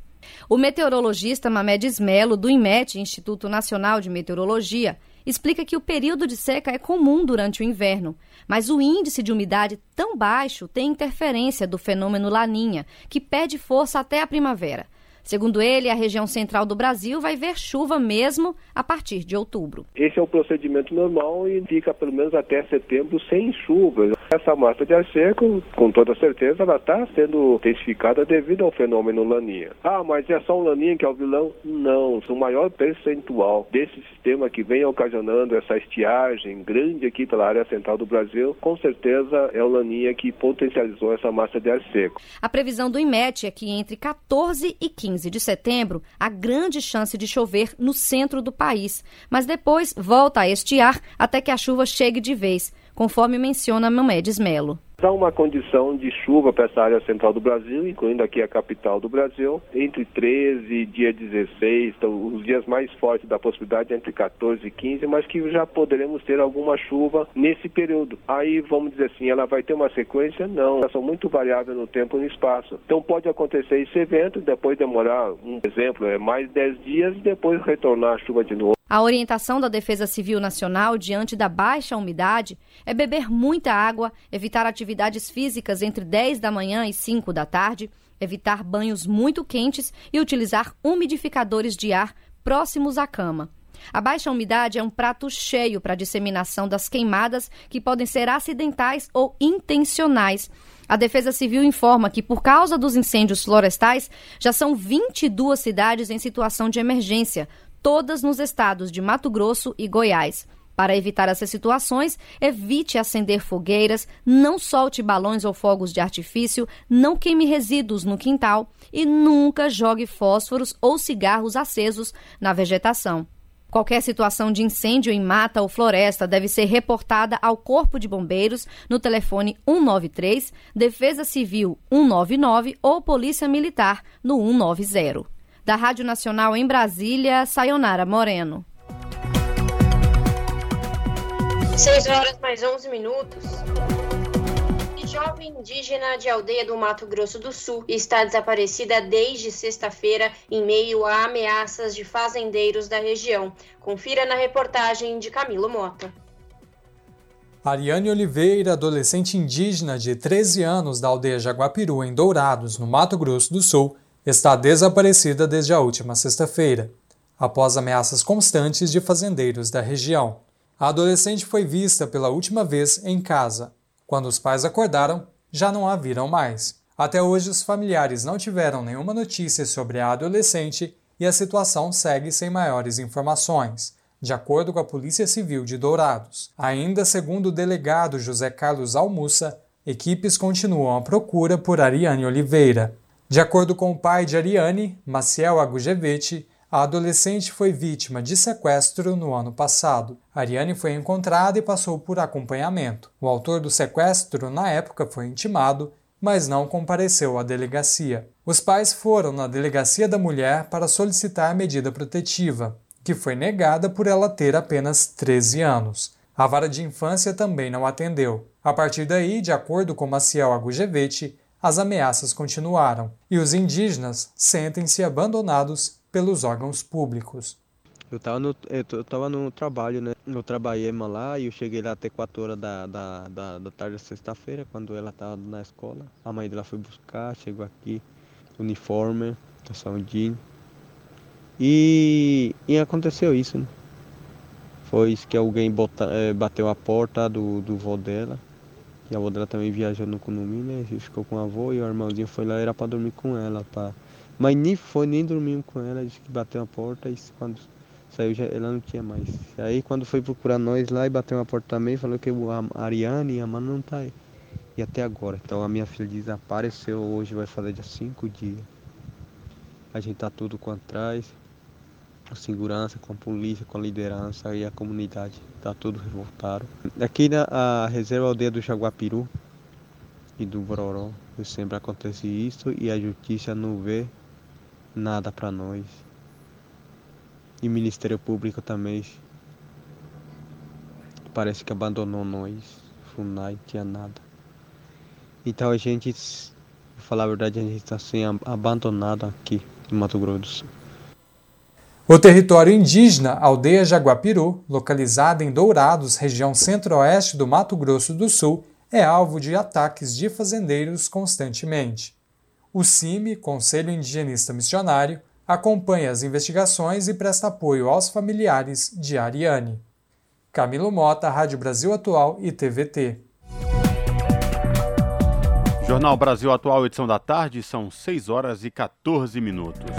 O meteorologista Mamedes Melo, do IMET, Instituto Nacional de Meteorologia, explica que o período de seca é comum durante o inverno, mas o índice de umidade tão baixo tem interferência do fenômeno Laninha, que perde força até a primavera. Segundo ele, a região central do Brasil vai ver chuva mesmo a partir de outubro. Esse é o procedimento normal e fica pelo menos até setembro sem chuva. Essa massa de ar seco, com toda certeza, ela está sendo intensificada devido ao fenômeno laninha. Ah, mas é só o laninha que é o vilão? Não, o maior percentual desse sistema que vem ocasionando essa estiagem grande aqui pela área central do Brasil, com certeza é o laninha que potencializou essa massa de ar seco. A previsão do IMET é que entre 14 e 15 15 de setembro, há grande chance de chover no centro do país, mas depois volta a estiar até que a chuva chegue de vez, conforme menciona Mamedes Melo. Há uma condição de chuva para essa área central do Brasil, incluindo aqui a capital do Brasil, entre 13 e dia 16, então, os dias mais fortes da possibilidade entre 14 e 15, mas que já poderemos ter alguma chuva nesse período. Aí vamos dizer assim, ela vai ter uma sequência? Não, elas são muito variáveis no tempo e no espaço. Então pode acontecer esse evento, depois demorar, um exemplo, é mais 10 dias e depois retornar a chuva de novo. A orientação da Defesa Civil Nacional diante da baixa umidade é beber muita água, evitar atividades físicas entre 10 da manhã e 5 da tarde, evitar banhos muito quentes e utilizar umidificadores de ar próximos à cama. A baixa umidade é um prato cheio para a disseminação das queimadas que podem ser acidentais ou intencionais. A Defesa Civil informa que, por causa dos incêndios florestais, já são 22 cidades em situação de emergência, todas nos estados de Mato Grosso e Goiás. Para evitar essas situações, evite acender fogueiras, não solte balões ou fogos de artifício, não queime resíduos no quintal e nunca jogue fósforos ou cigarros acesos na vegetação. Qualquer situação de incêndio em mata ou floresta deve ser reportada ao Corpo de Bombeiros no telefone 193, Defesa Civil 199 ou Polícia Militar no 190. Da Rádio Nacional em Brasília, Sayonara Moreno. 6 horas mais 11 minutos. Jovem indígena de aldeia do Mato Grosso do Sul está desaparecida desde sexta-feira em meio a ameaças de fazendeiros da região. Confira na reportagem de Camilo Mota. Ariane Oliveira, adolescente indígena de 13 anos da aldeia Jaguapiru, em Dourados, no Mato Grosso do Sul, está desaparecida desde a última sexta-feira, após ameaças constantes de fazendeiros da região. A adolescente foi vista pela última vez em casa. Quando os pais acordaram, já não a viram mais. Até hoje, os familiares não tiveram nenhuma notícia sobre a adolescente e a situação segue sem maiores informações, de acordo com a Polícia Civil de Dourados. Ainda segundo o delegado José Carlos Almussa, equipes continuam a procura por Ariane Oliveira. De acordo com o pai de Ariane, Maciel Agujevetti, a adolescente foi vítima de sequestro no ano passado. Ariane foi encontrada e passou por acompanhamento. O autor do sequestro, na época, foi intimado, mas não compareceu à delegacia. Os pais foram na delegacia da mulher para solicitar a medida protetiva, que foi negada por ela ter apenas 13 anos. A vara de infância também não atendeu. A partir daí, de acordo com Maciel Agujevetti, as ameaças continuaram e os indígenas sentem-se abandonados pelos órgãos públicos. Eu estava no, eu no trabalho, né? Eu trabalhei lá e eu cheguei lá até 4 horas da, da, da, da tarde, sexta-feira, quando ela estava na escola. A mãe dela foi buscar, chegou aqui, uniforme, tá saudinho. E, e aconteceu isso, né? Foi isso que alguém bota, é, bateu a porta do, do vô dela. E a avó dela também viajou no condomínio, né? Ficou com a avó e o irmãozinho foi lá, era para dormir com ela, para Mas nem foi, nem dormimos com ela, disse que bateu a porta e quando saiu já, ela não tinha mais. Aí quando foi procurar nós lá e bateu a porta também, falou que a Ariane e a mãe não tá aí. E até agora. Então a minha filha desapareceu hoje, vai fazer já cinco dias. A gente tá tudo com atrás, com segurança, com a polícia, com a liderança e a comunidade. Tá tudo revoltado. Aqui na reserva aldeia do Jaguapiru e do Bororó, sempre acontece isso e a justiça não vê nada para nós. E o Ministério Público também parece que abandonou nós. FUNAI tinha nada. Então a gente, pra falar a verdade, a gente está assim abandonado aqui no Mato Grosso do Sul. O território indígena Aldeia Jaguapiru, localizada em Dourados, região centro-oeste do Mato Grosso do Sul, é alvo de ataques de fazendeiros constantemente. O CIMI, Conselho Indigenista Missionário, acompanha as investigações e presta apoio aos familiares de Ariane. Camilo Mota, Rádio Brasil Atual e TVT. Jornal Brasil Atual, edição da tarde, são 6 horas e 14 minutos.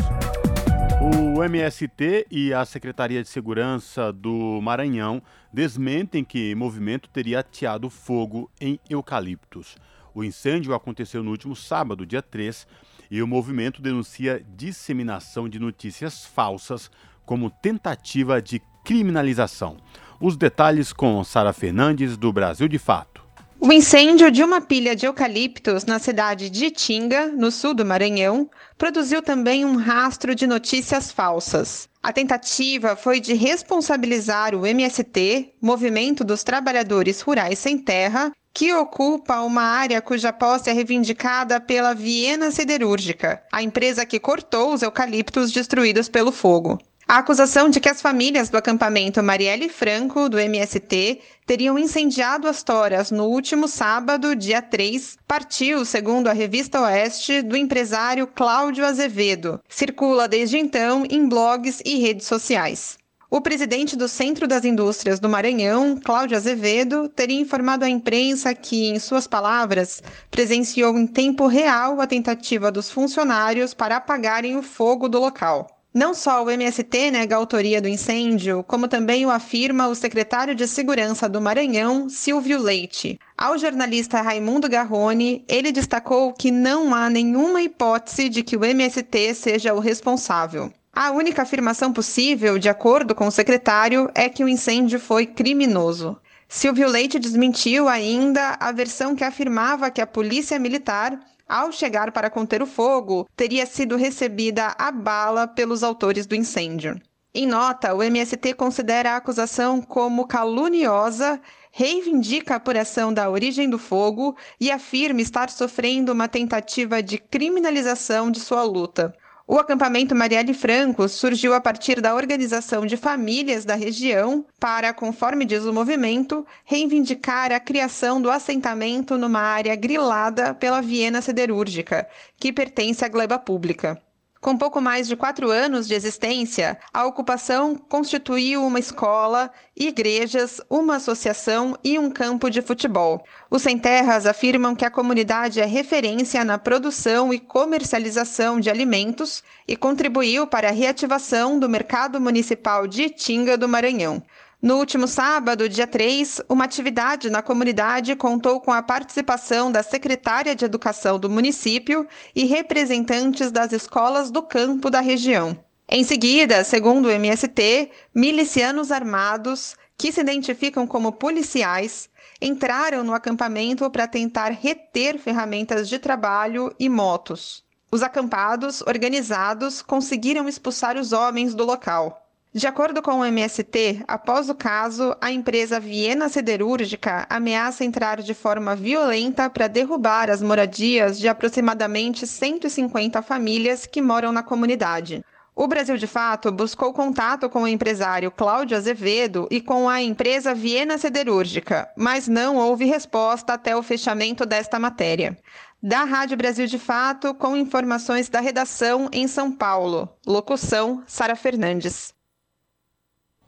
O MST e a Secretaria de Segurança do Maranhão desmentem que movimento teria ateado fogo em eucaliptos. O incêndio aconteceu no último sábado, dia 3, e o movimento denuncia disseminação de notícias falsas como tentativa de criminalização. Os detalhes com Sara Fernandes, do Brasil de Fato. O incêndio de uma pilha de eucaliptos na cidade de Tinga, no sul do Maranhão, produziu também um rastro de notícias falsas. A tentativa foi de responsabilizar o MST, Movimento dos Trabalhadores Rurais Sem Terra, que ocupa uma área cuja posse é reivindicada pela Viena Siderúrgica, a empresa que cortou os eucaliptos destruídos pelo fogo. A acusação de que as famílias do acampamento Marielle Franco, do MST, teriam incendiado as toras no último sábado, dia 3, partiu, segundo a revista Oeste, do empresário Cláudio Azevedo. Circula desde então em blogs e redes sociais. O presidente do Centro das Indústrias do Maranhão, Cláudio Azevedo, teria informado à imprensa que, em suas palavras, presenciou em tempo real a tentativa dos funcionários para apagarem o fogo do local. Não só o MST nega a autoria do incêndio, como também o afirma o secretário de Segurança do Maranhão, Silvio Leite. Ao jornalista Raimundo Garrone, ele destacou que não há nenhuma hipótese de que o MST seja o responsável. A única afirmação possível, de acordo com o secretário, é que o incêndio foi criminoso. Silvio Leite desmentiu ainda a versão que afirmava que a polícia militar, ao chegar para conter o fogo, teria sido recebida a bala pelos autores do incêndio. Em nota, o MST considera a acusação como caluniosa, reivindica a apuração da origem do fogo e afirma estar sofrendo uma tentativa de criminalização de sua luta. O acampamento Marielle Franco surgiu a partir da organização de famílias da região para, conforme diz o movimento, reivindicar a criação do assentamento numa área grilada pela Viena Siderúrgica, que pertence à gleba pública. Com pouco mais de quatro anos de existência, a ocupação constituiu uma escola, igrejas, uma associação e um campo de futebol. Os Sem Terras afirmam que a comunidade é referência na produção e comercialização de alimentos e contribuiu para a reativação do mercado municipal de Itinga do Maranhão. No último sábado, dia 3, uma atividade na comunidade contou com a participação da secretária de Educação do município e representantes das escolas do campo da região. Em seguida, segundo o MST, milicianos armados, que se identificam como policiais, entraram no acampamento para tentar reter ferramentas de trabalho e motos. Os acampados, organizados, conseguiram expulsar os homens do local. De acordo com o MST, após o caso, a empresa Viena Siderúrgica ameaça entrar de forma violenta para derrubar as moradias de aproximadamente 150 famílias que moram na comunidade. O Brasil de Fato buscou contato com o empresário Cláudio Azevedo e com a empresa Viena Siderúrgica, mas não houve resposta até o fechamento desta matéria. Da Rádio Brasil de Fato, com informações da redação em São Paulo. Locução: Sara Fernandes.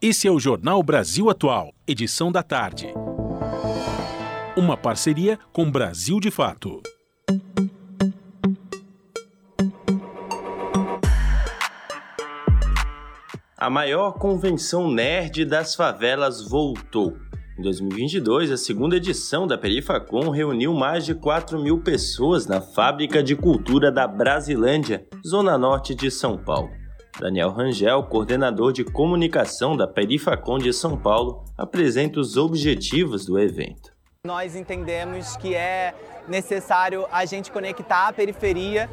Esse é o Jornal Brasil Atual, edição da tarde. Uma parceria com Brasil de Fato. A maior convenção nerd das favelas voltou. Em 2022, a segunda edição da Perifacon reuniu mais de 4 mil pessoas na Fábrica de Cultura da Brasilândia, zona norte de São Paulo. Daniel Rangel, coordenador de comunicação da Perifacon de São Paulo, apresenta os objetivos do evento. Nós entendemos que é necessário a gente conectar a periferia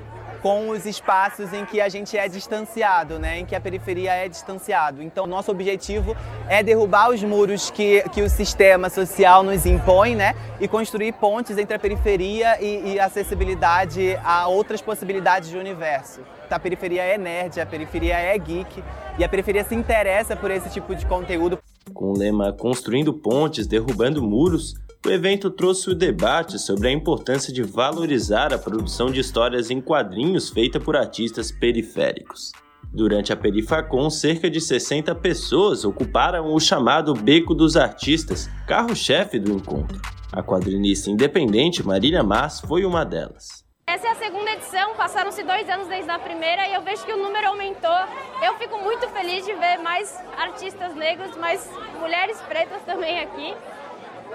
com os espaços em que a gente é distanciado, né? em que a periferia é distanciado. Então, nosso objetivo é derrubar os muros que, que o sistema social nos impõe né? e construir pontes entre a periferia e, e acessibilidade a outras possibilidades de universo. A periferia é nerd, a periferia é geek e a periferia se interessa por esse tipo de conteúdo. Com o lema Construindo Pontes, Derrubando Muros, o evento trouxe o debate sobre a importância de valorizar a produção de histórias em quadrinhos feita por artistas periféricos. Durante a Perifacon, cerca de 60 pessoas ocuparam o chamado Beco dos Artistas, carro-chefe do encontro. A quadrinista independente Marília Mars foi uma delas. Essa é a segunda edição, passaram-se dois anos desde a primeira e eu vejo que o número aumentou. Eu fico muito feliz de ver mais artistas negros, mais mulheres pretas também aqui.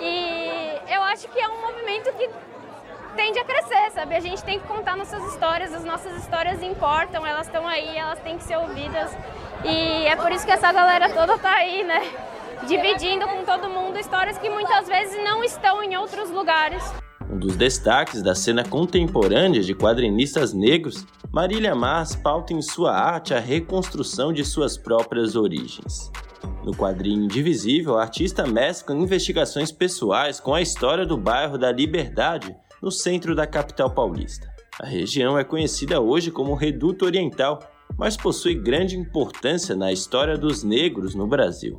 E eu acho que é um movimento que tende a crescer, sabe? A gente tem que contar nossas histórias, as nossas histórias importam, elas estão aí, elas têm que ser ouvidas. E é por isso que essa galera toda tá aí, né? Dividindo com todo mundo histórias que muitas vezes não estão em outros lugares. Um dos destaques da cena contemporânea de quadrinistas negros, Marília Mars pauta em sua arte a reconstrução de suas próprias origens. No quadrinho Indivisível, a artista mescla investigações pessoais com a história do bairro da Liberdade, no centro da capital paulista. A região é conhecida hoje como Reduto Oriental, mas possui grande importância na história dos negros no Brasil.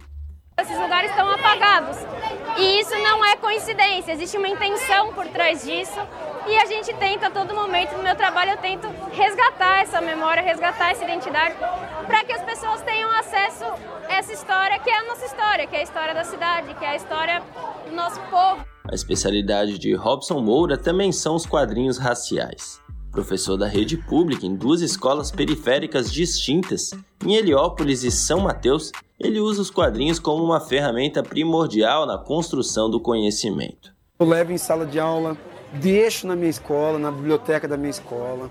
Esses lugares estão apagados e isso não é coincidência, existe uma intenção por trás disso e a gente tenta a todo momento, no meu trabalho eu tento resgatar essa memória, resgatar essa identidade para que as pessoas tenham acesso a essa história que é a nossa história, que é a história da cidade, que é a história do nosso povo. A especialidade de Robson Moura também são os quadrinhos raciais. Professor da rede pública em duas escolas periféricas distintas, em Heliópolis e São Mateus, ele usa os quadrinhos como uma ferramenta primordial na construção do conhecimento. Eu levo em sala de aula, deixo na minha escola, na biblioteca da minha escola.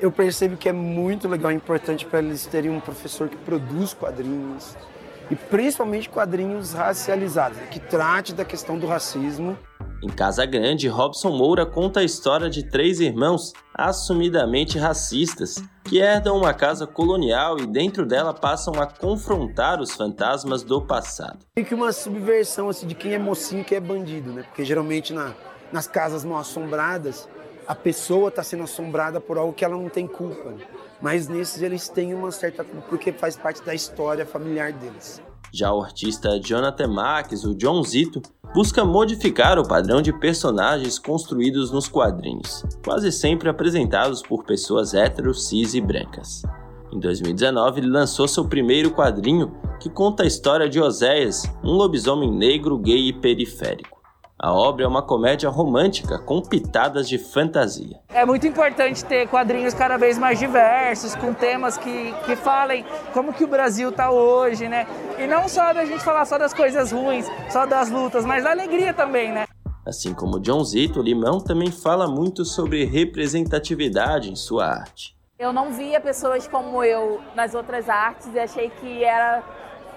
Eu percebo que é muito legal e importante para eles terem um professor que produz quadrinhos, e principalmente quadrinhos racializados, que trate da questão do racismo. Em Casa Grande, Robson Moura conta a história de três irmãos assumidamente racistas que herdam uma casa colonial e dentro dela passam a confrontar os fantasmas do passado. Tem que uma subversão assim, de quem é mocinho e quem é bandido, né? Porque geralmente na, nas casas mal assombradas, a pessoa está sendo assombrada por algo que ela não tem culpa. Mas nesses eles têm uma certa culpa porque faz parte da história familiar deles. Já o artista Jonathan Marques, o John Zito, busca modificar o padrão de personagens construídos nos quadrinhos, quase sempre apresentados por pessoas héteros, cis e brancas. Em 2019, ele lançou seu primeiro quadrinho, que conta a história de Oséias, um lobisomem negro, gay e periférico. A obra é uma comédia romântica com pitadas de fantasia. É muito importante ter quadrinhos cada vez mais diversos, com temas que, que falem como que o Brasil está hoje, né? E não só da gente falar só das coisas ruins, só das lutas, mas da alegria também, né? Assim como John Zito, Limão também fala muito sobre representatividade em sua arte. Eu não via pessoas como eu nas outras artes e achei que era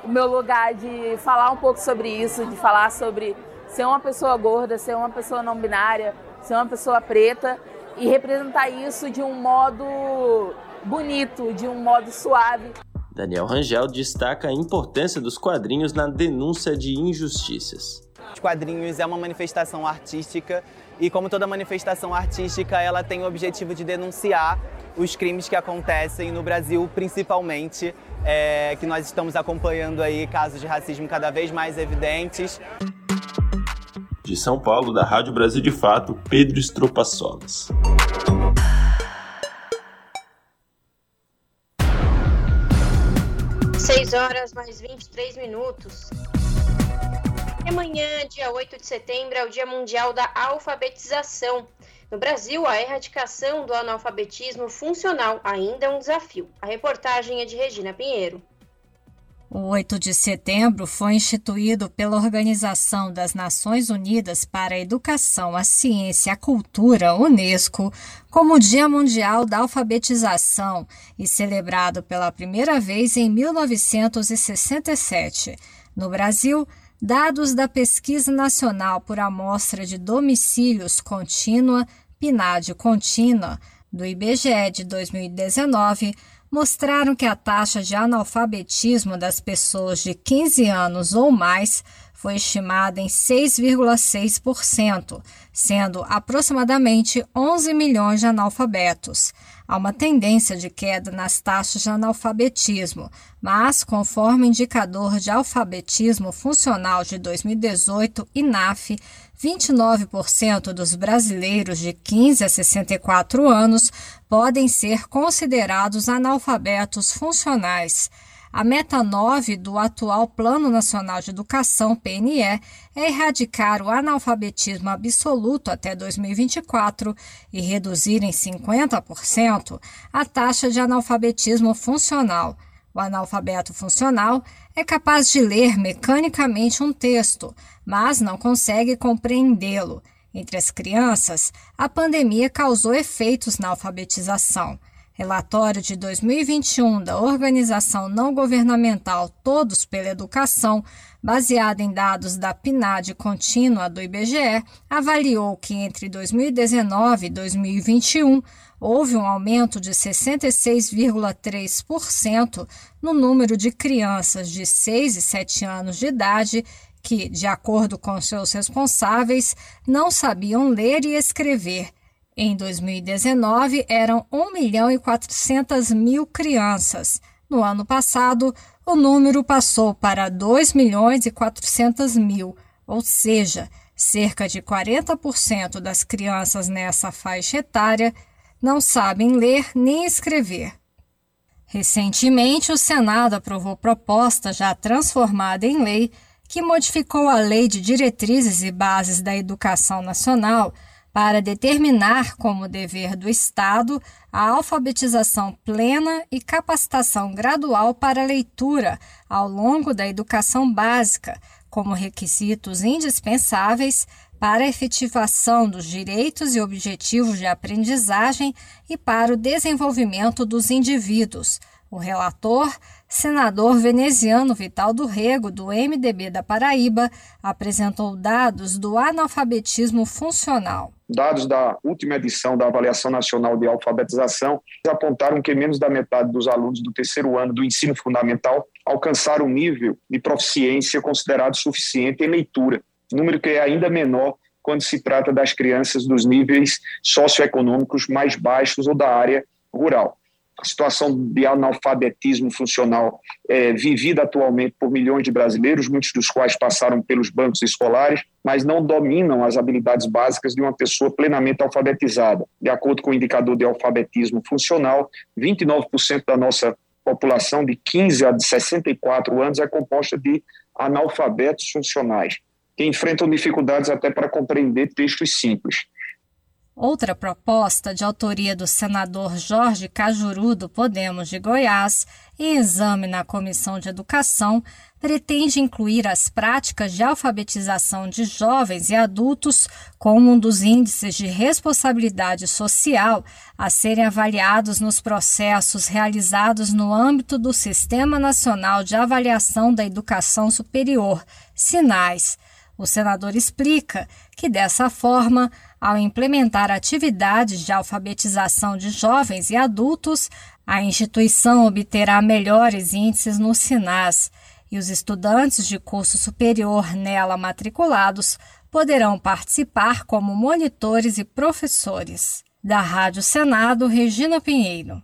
o meu lugar de falar um pouco sobre isso, de falar sobre ser uma pessoa gorda, ser uma pessoa não binária, ser uma pessoa preta e representar isso de um modo bonito, de um modo suave. Daniel Rangel destaca a importância dos quadrinhos na denúncia de injustiças. Os quadrinhos é uma manifestação artística e como toda manifestação artística, ela tem o objetivo de denunciar os crimes que acontecem no Brasil, principalmente, é, que nós estamos acompanhando aí casos de racismo cada vez mais evidentes. De São Paulo, da Rádio Brasil de Fato, Pedro Estropaçolas. Seis horas mais 23 minutos. Amanhã, dia 8 de setembro, é o Dia Mundial da Alfabetização. No Brasil, a erradicação do analfabetismo funcional ainda é um desafio. A reportagem é de Regina Pinheiro. O 8 de setembro foi instituído pela Organização das Nações Unidas para a Educação, a Ciência e a Cultura, Unesco, como Dia Mundial da Alfabetização e celebrado pela primeira vez em 1967. No Brasil, dados da Pesquisa Nacional por Amostra de Domicílios Contínua, PNAD Contínua, do IBGE de 2019, mostraram que a taxa de analfabetismo das pessoas de 15 anos ou mais foi estimada em 6,6%, sendo aproximadamente 11 milhões de analfabetos. Há uma tendência de queda nas taxas de analfabetismo, mas, conforme o indicador de alfabetismo funcional de 2018, INAF, 29% dos brasileiros de 15 a 64 anos podem ser considerados analfabetos funcionais. A meta 9 do atual Plano Nacional de Educação, PNE, é erradicar o analfabetismo absoluto até 2024 e reduzir em 50% a taxa de analfabetismo funcional. O analfabeto funcional é capaz de ler mecanicamente um texto, mas não consegue compreendê-lo. Entre as crianças, a pandemia causou efeitos na alfabetização. Relatório de 2021 da organização não governamental Todos pela Educação, baseado em dados da PNAD contínua do IBGE, avaliou que entre 2019 e 2021 houve um aumento de 66,3% no número de crianças de 6 e 7 anos de idade que, de acordo com seus responsáveis, não sabiam ler e escrever. Em 2019, eram 1 milhão e 400 mil crianças. No ano passado, o número passou para 2 milhões e 400 mil, ou seja, cerca de 40% das crianças nessa faixa etária não sabem ler nem escrever. Recentemente, o Senado aprovou proposta já transformada em lei que modificou a Lei de Diretrizes e Bases da Educação Nacional para determinar como dever do Estado a alfabetização plena e capacitação gradual para a leitura ao longo da educação básica, como requisitos indispensáveis para a efetivação dos direitos e objetivos de aprendizagem e para o desenvolvimento dos indivíduos. O relator, senador veneziano Vital do Rego, do MDB da Paraíba, apresentou dados do analfabetismo funcional. Dados da última edição da Avaliação Nacional de Alfabetização apontaram que menos da metade dos alunos do terceiro ano do ensino fundamental alcançaram um nível de proficiência considerado suficiente em leitura número que é ainda menor quando se trata das crianças dos níveis socioeconômicos mais baixos ou da área rural. A situação de analfabetismo funcional é vivida atualmente por milhões de brasileiros, muitos dos quais passaram pelos bancos escolares, mas não dominam as habilidades básicas de uma pessoa plenamente alfabetizada. De acordo com o indicador de alfabetismo funcional, 29% da nossa população de 15 a 64 anos é composta de analfabetos funcionais que enfrentam dificuldades até para compreender textos simples. Outra proposta de autoria do senador Jorge Cajuru do Podemos de Goiás, em exame na Comissão de Educação, pretende incluir as práticas de alfabetização de jovens e adultos como um dos índices de responsabilidade social a serem avaliados nos processos realizados no âmbito do Sistema Nacional de Avaliação da Educação Superior, SINAIS o senador explica que, dessa forma, ao implementar atividades de alfabetização de jovens e adultos, a instituição obterá melhores índices no SINAS e os estudantes de curso superior nela matriculados poderão participar como monitores e professores. Da Rádio Senado, Regina Pinheiro.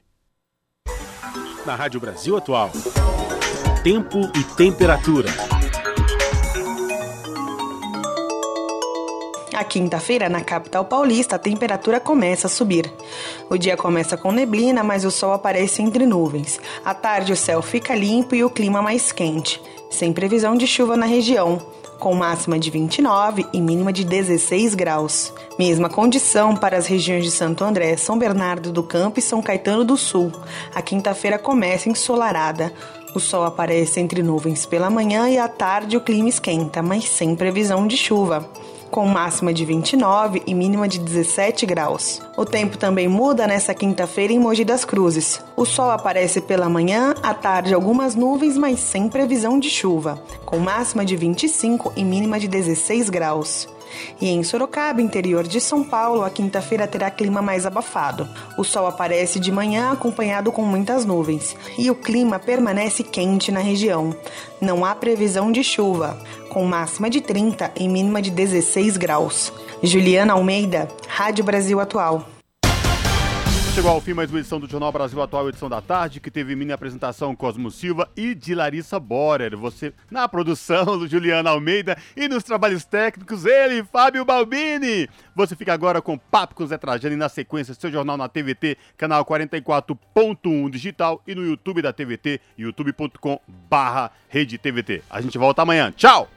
na Rádio Brasil Atual. Tempo e temperatura. A quinta-feira, na capital paulista, a temperatura começa a subir. O dia começa com neblina, mas o sol aparece entre nuvens. À tarde, o céu fica limpo e o clima mais quente, sem previsão de chuva na região, com máxima de 29 e mínima de 16 graus. Mesma condição para as regiões de Santo André, São Bernardo do Campo e São Caetano do Sul. A quinta-feira começa ensolarada. O sol aparece entre nuvens pela manhã e à tarde o clima esquenta, mas sem previsão de chuva com máxima de 29 e mínima de 17 graus. O tempo também muda nesta quinta-feira em Mogi das Cruzes. O sol aparece pela manhã, à tarde algumas nuvens, mas sem previsão de chuva, com máxima de 25 e mínima de 16 graus. E em Sorocaba, interior de São Paulo, a quinta-feira terá clima mais abafado. O sol aparece de manhã acompanhado com muitas nuvens e o clima permanece quente na região. Não há previsão de chuva, com máxima de 30 e mínima de 16 graus. Juliana Almeida, Rádio Brasil Atual. Chegou ao fim mais uma edição do Jornal Brasil Atual, edição da tarde, que teve mini apresentação Cosmo Silva e de Larissa Borer. Você na produção, Juliana Almeida e nos trabalhos técnicos, ele, Fábio Balbini. Você fica agora com Papo com Zé Trajano e na sequência seu jornal na TVT, canal 44.1 digital e no YouTube da TVT, youtube.com barra Rede TVT. A gente volta amanhã. Tchau!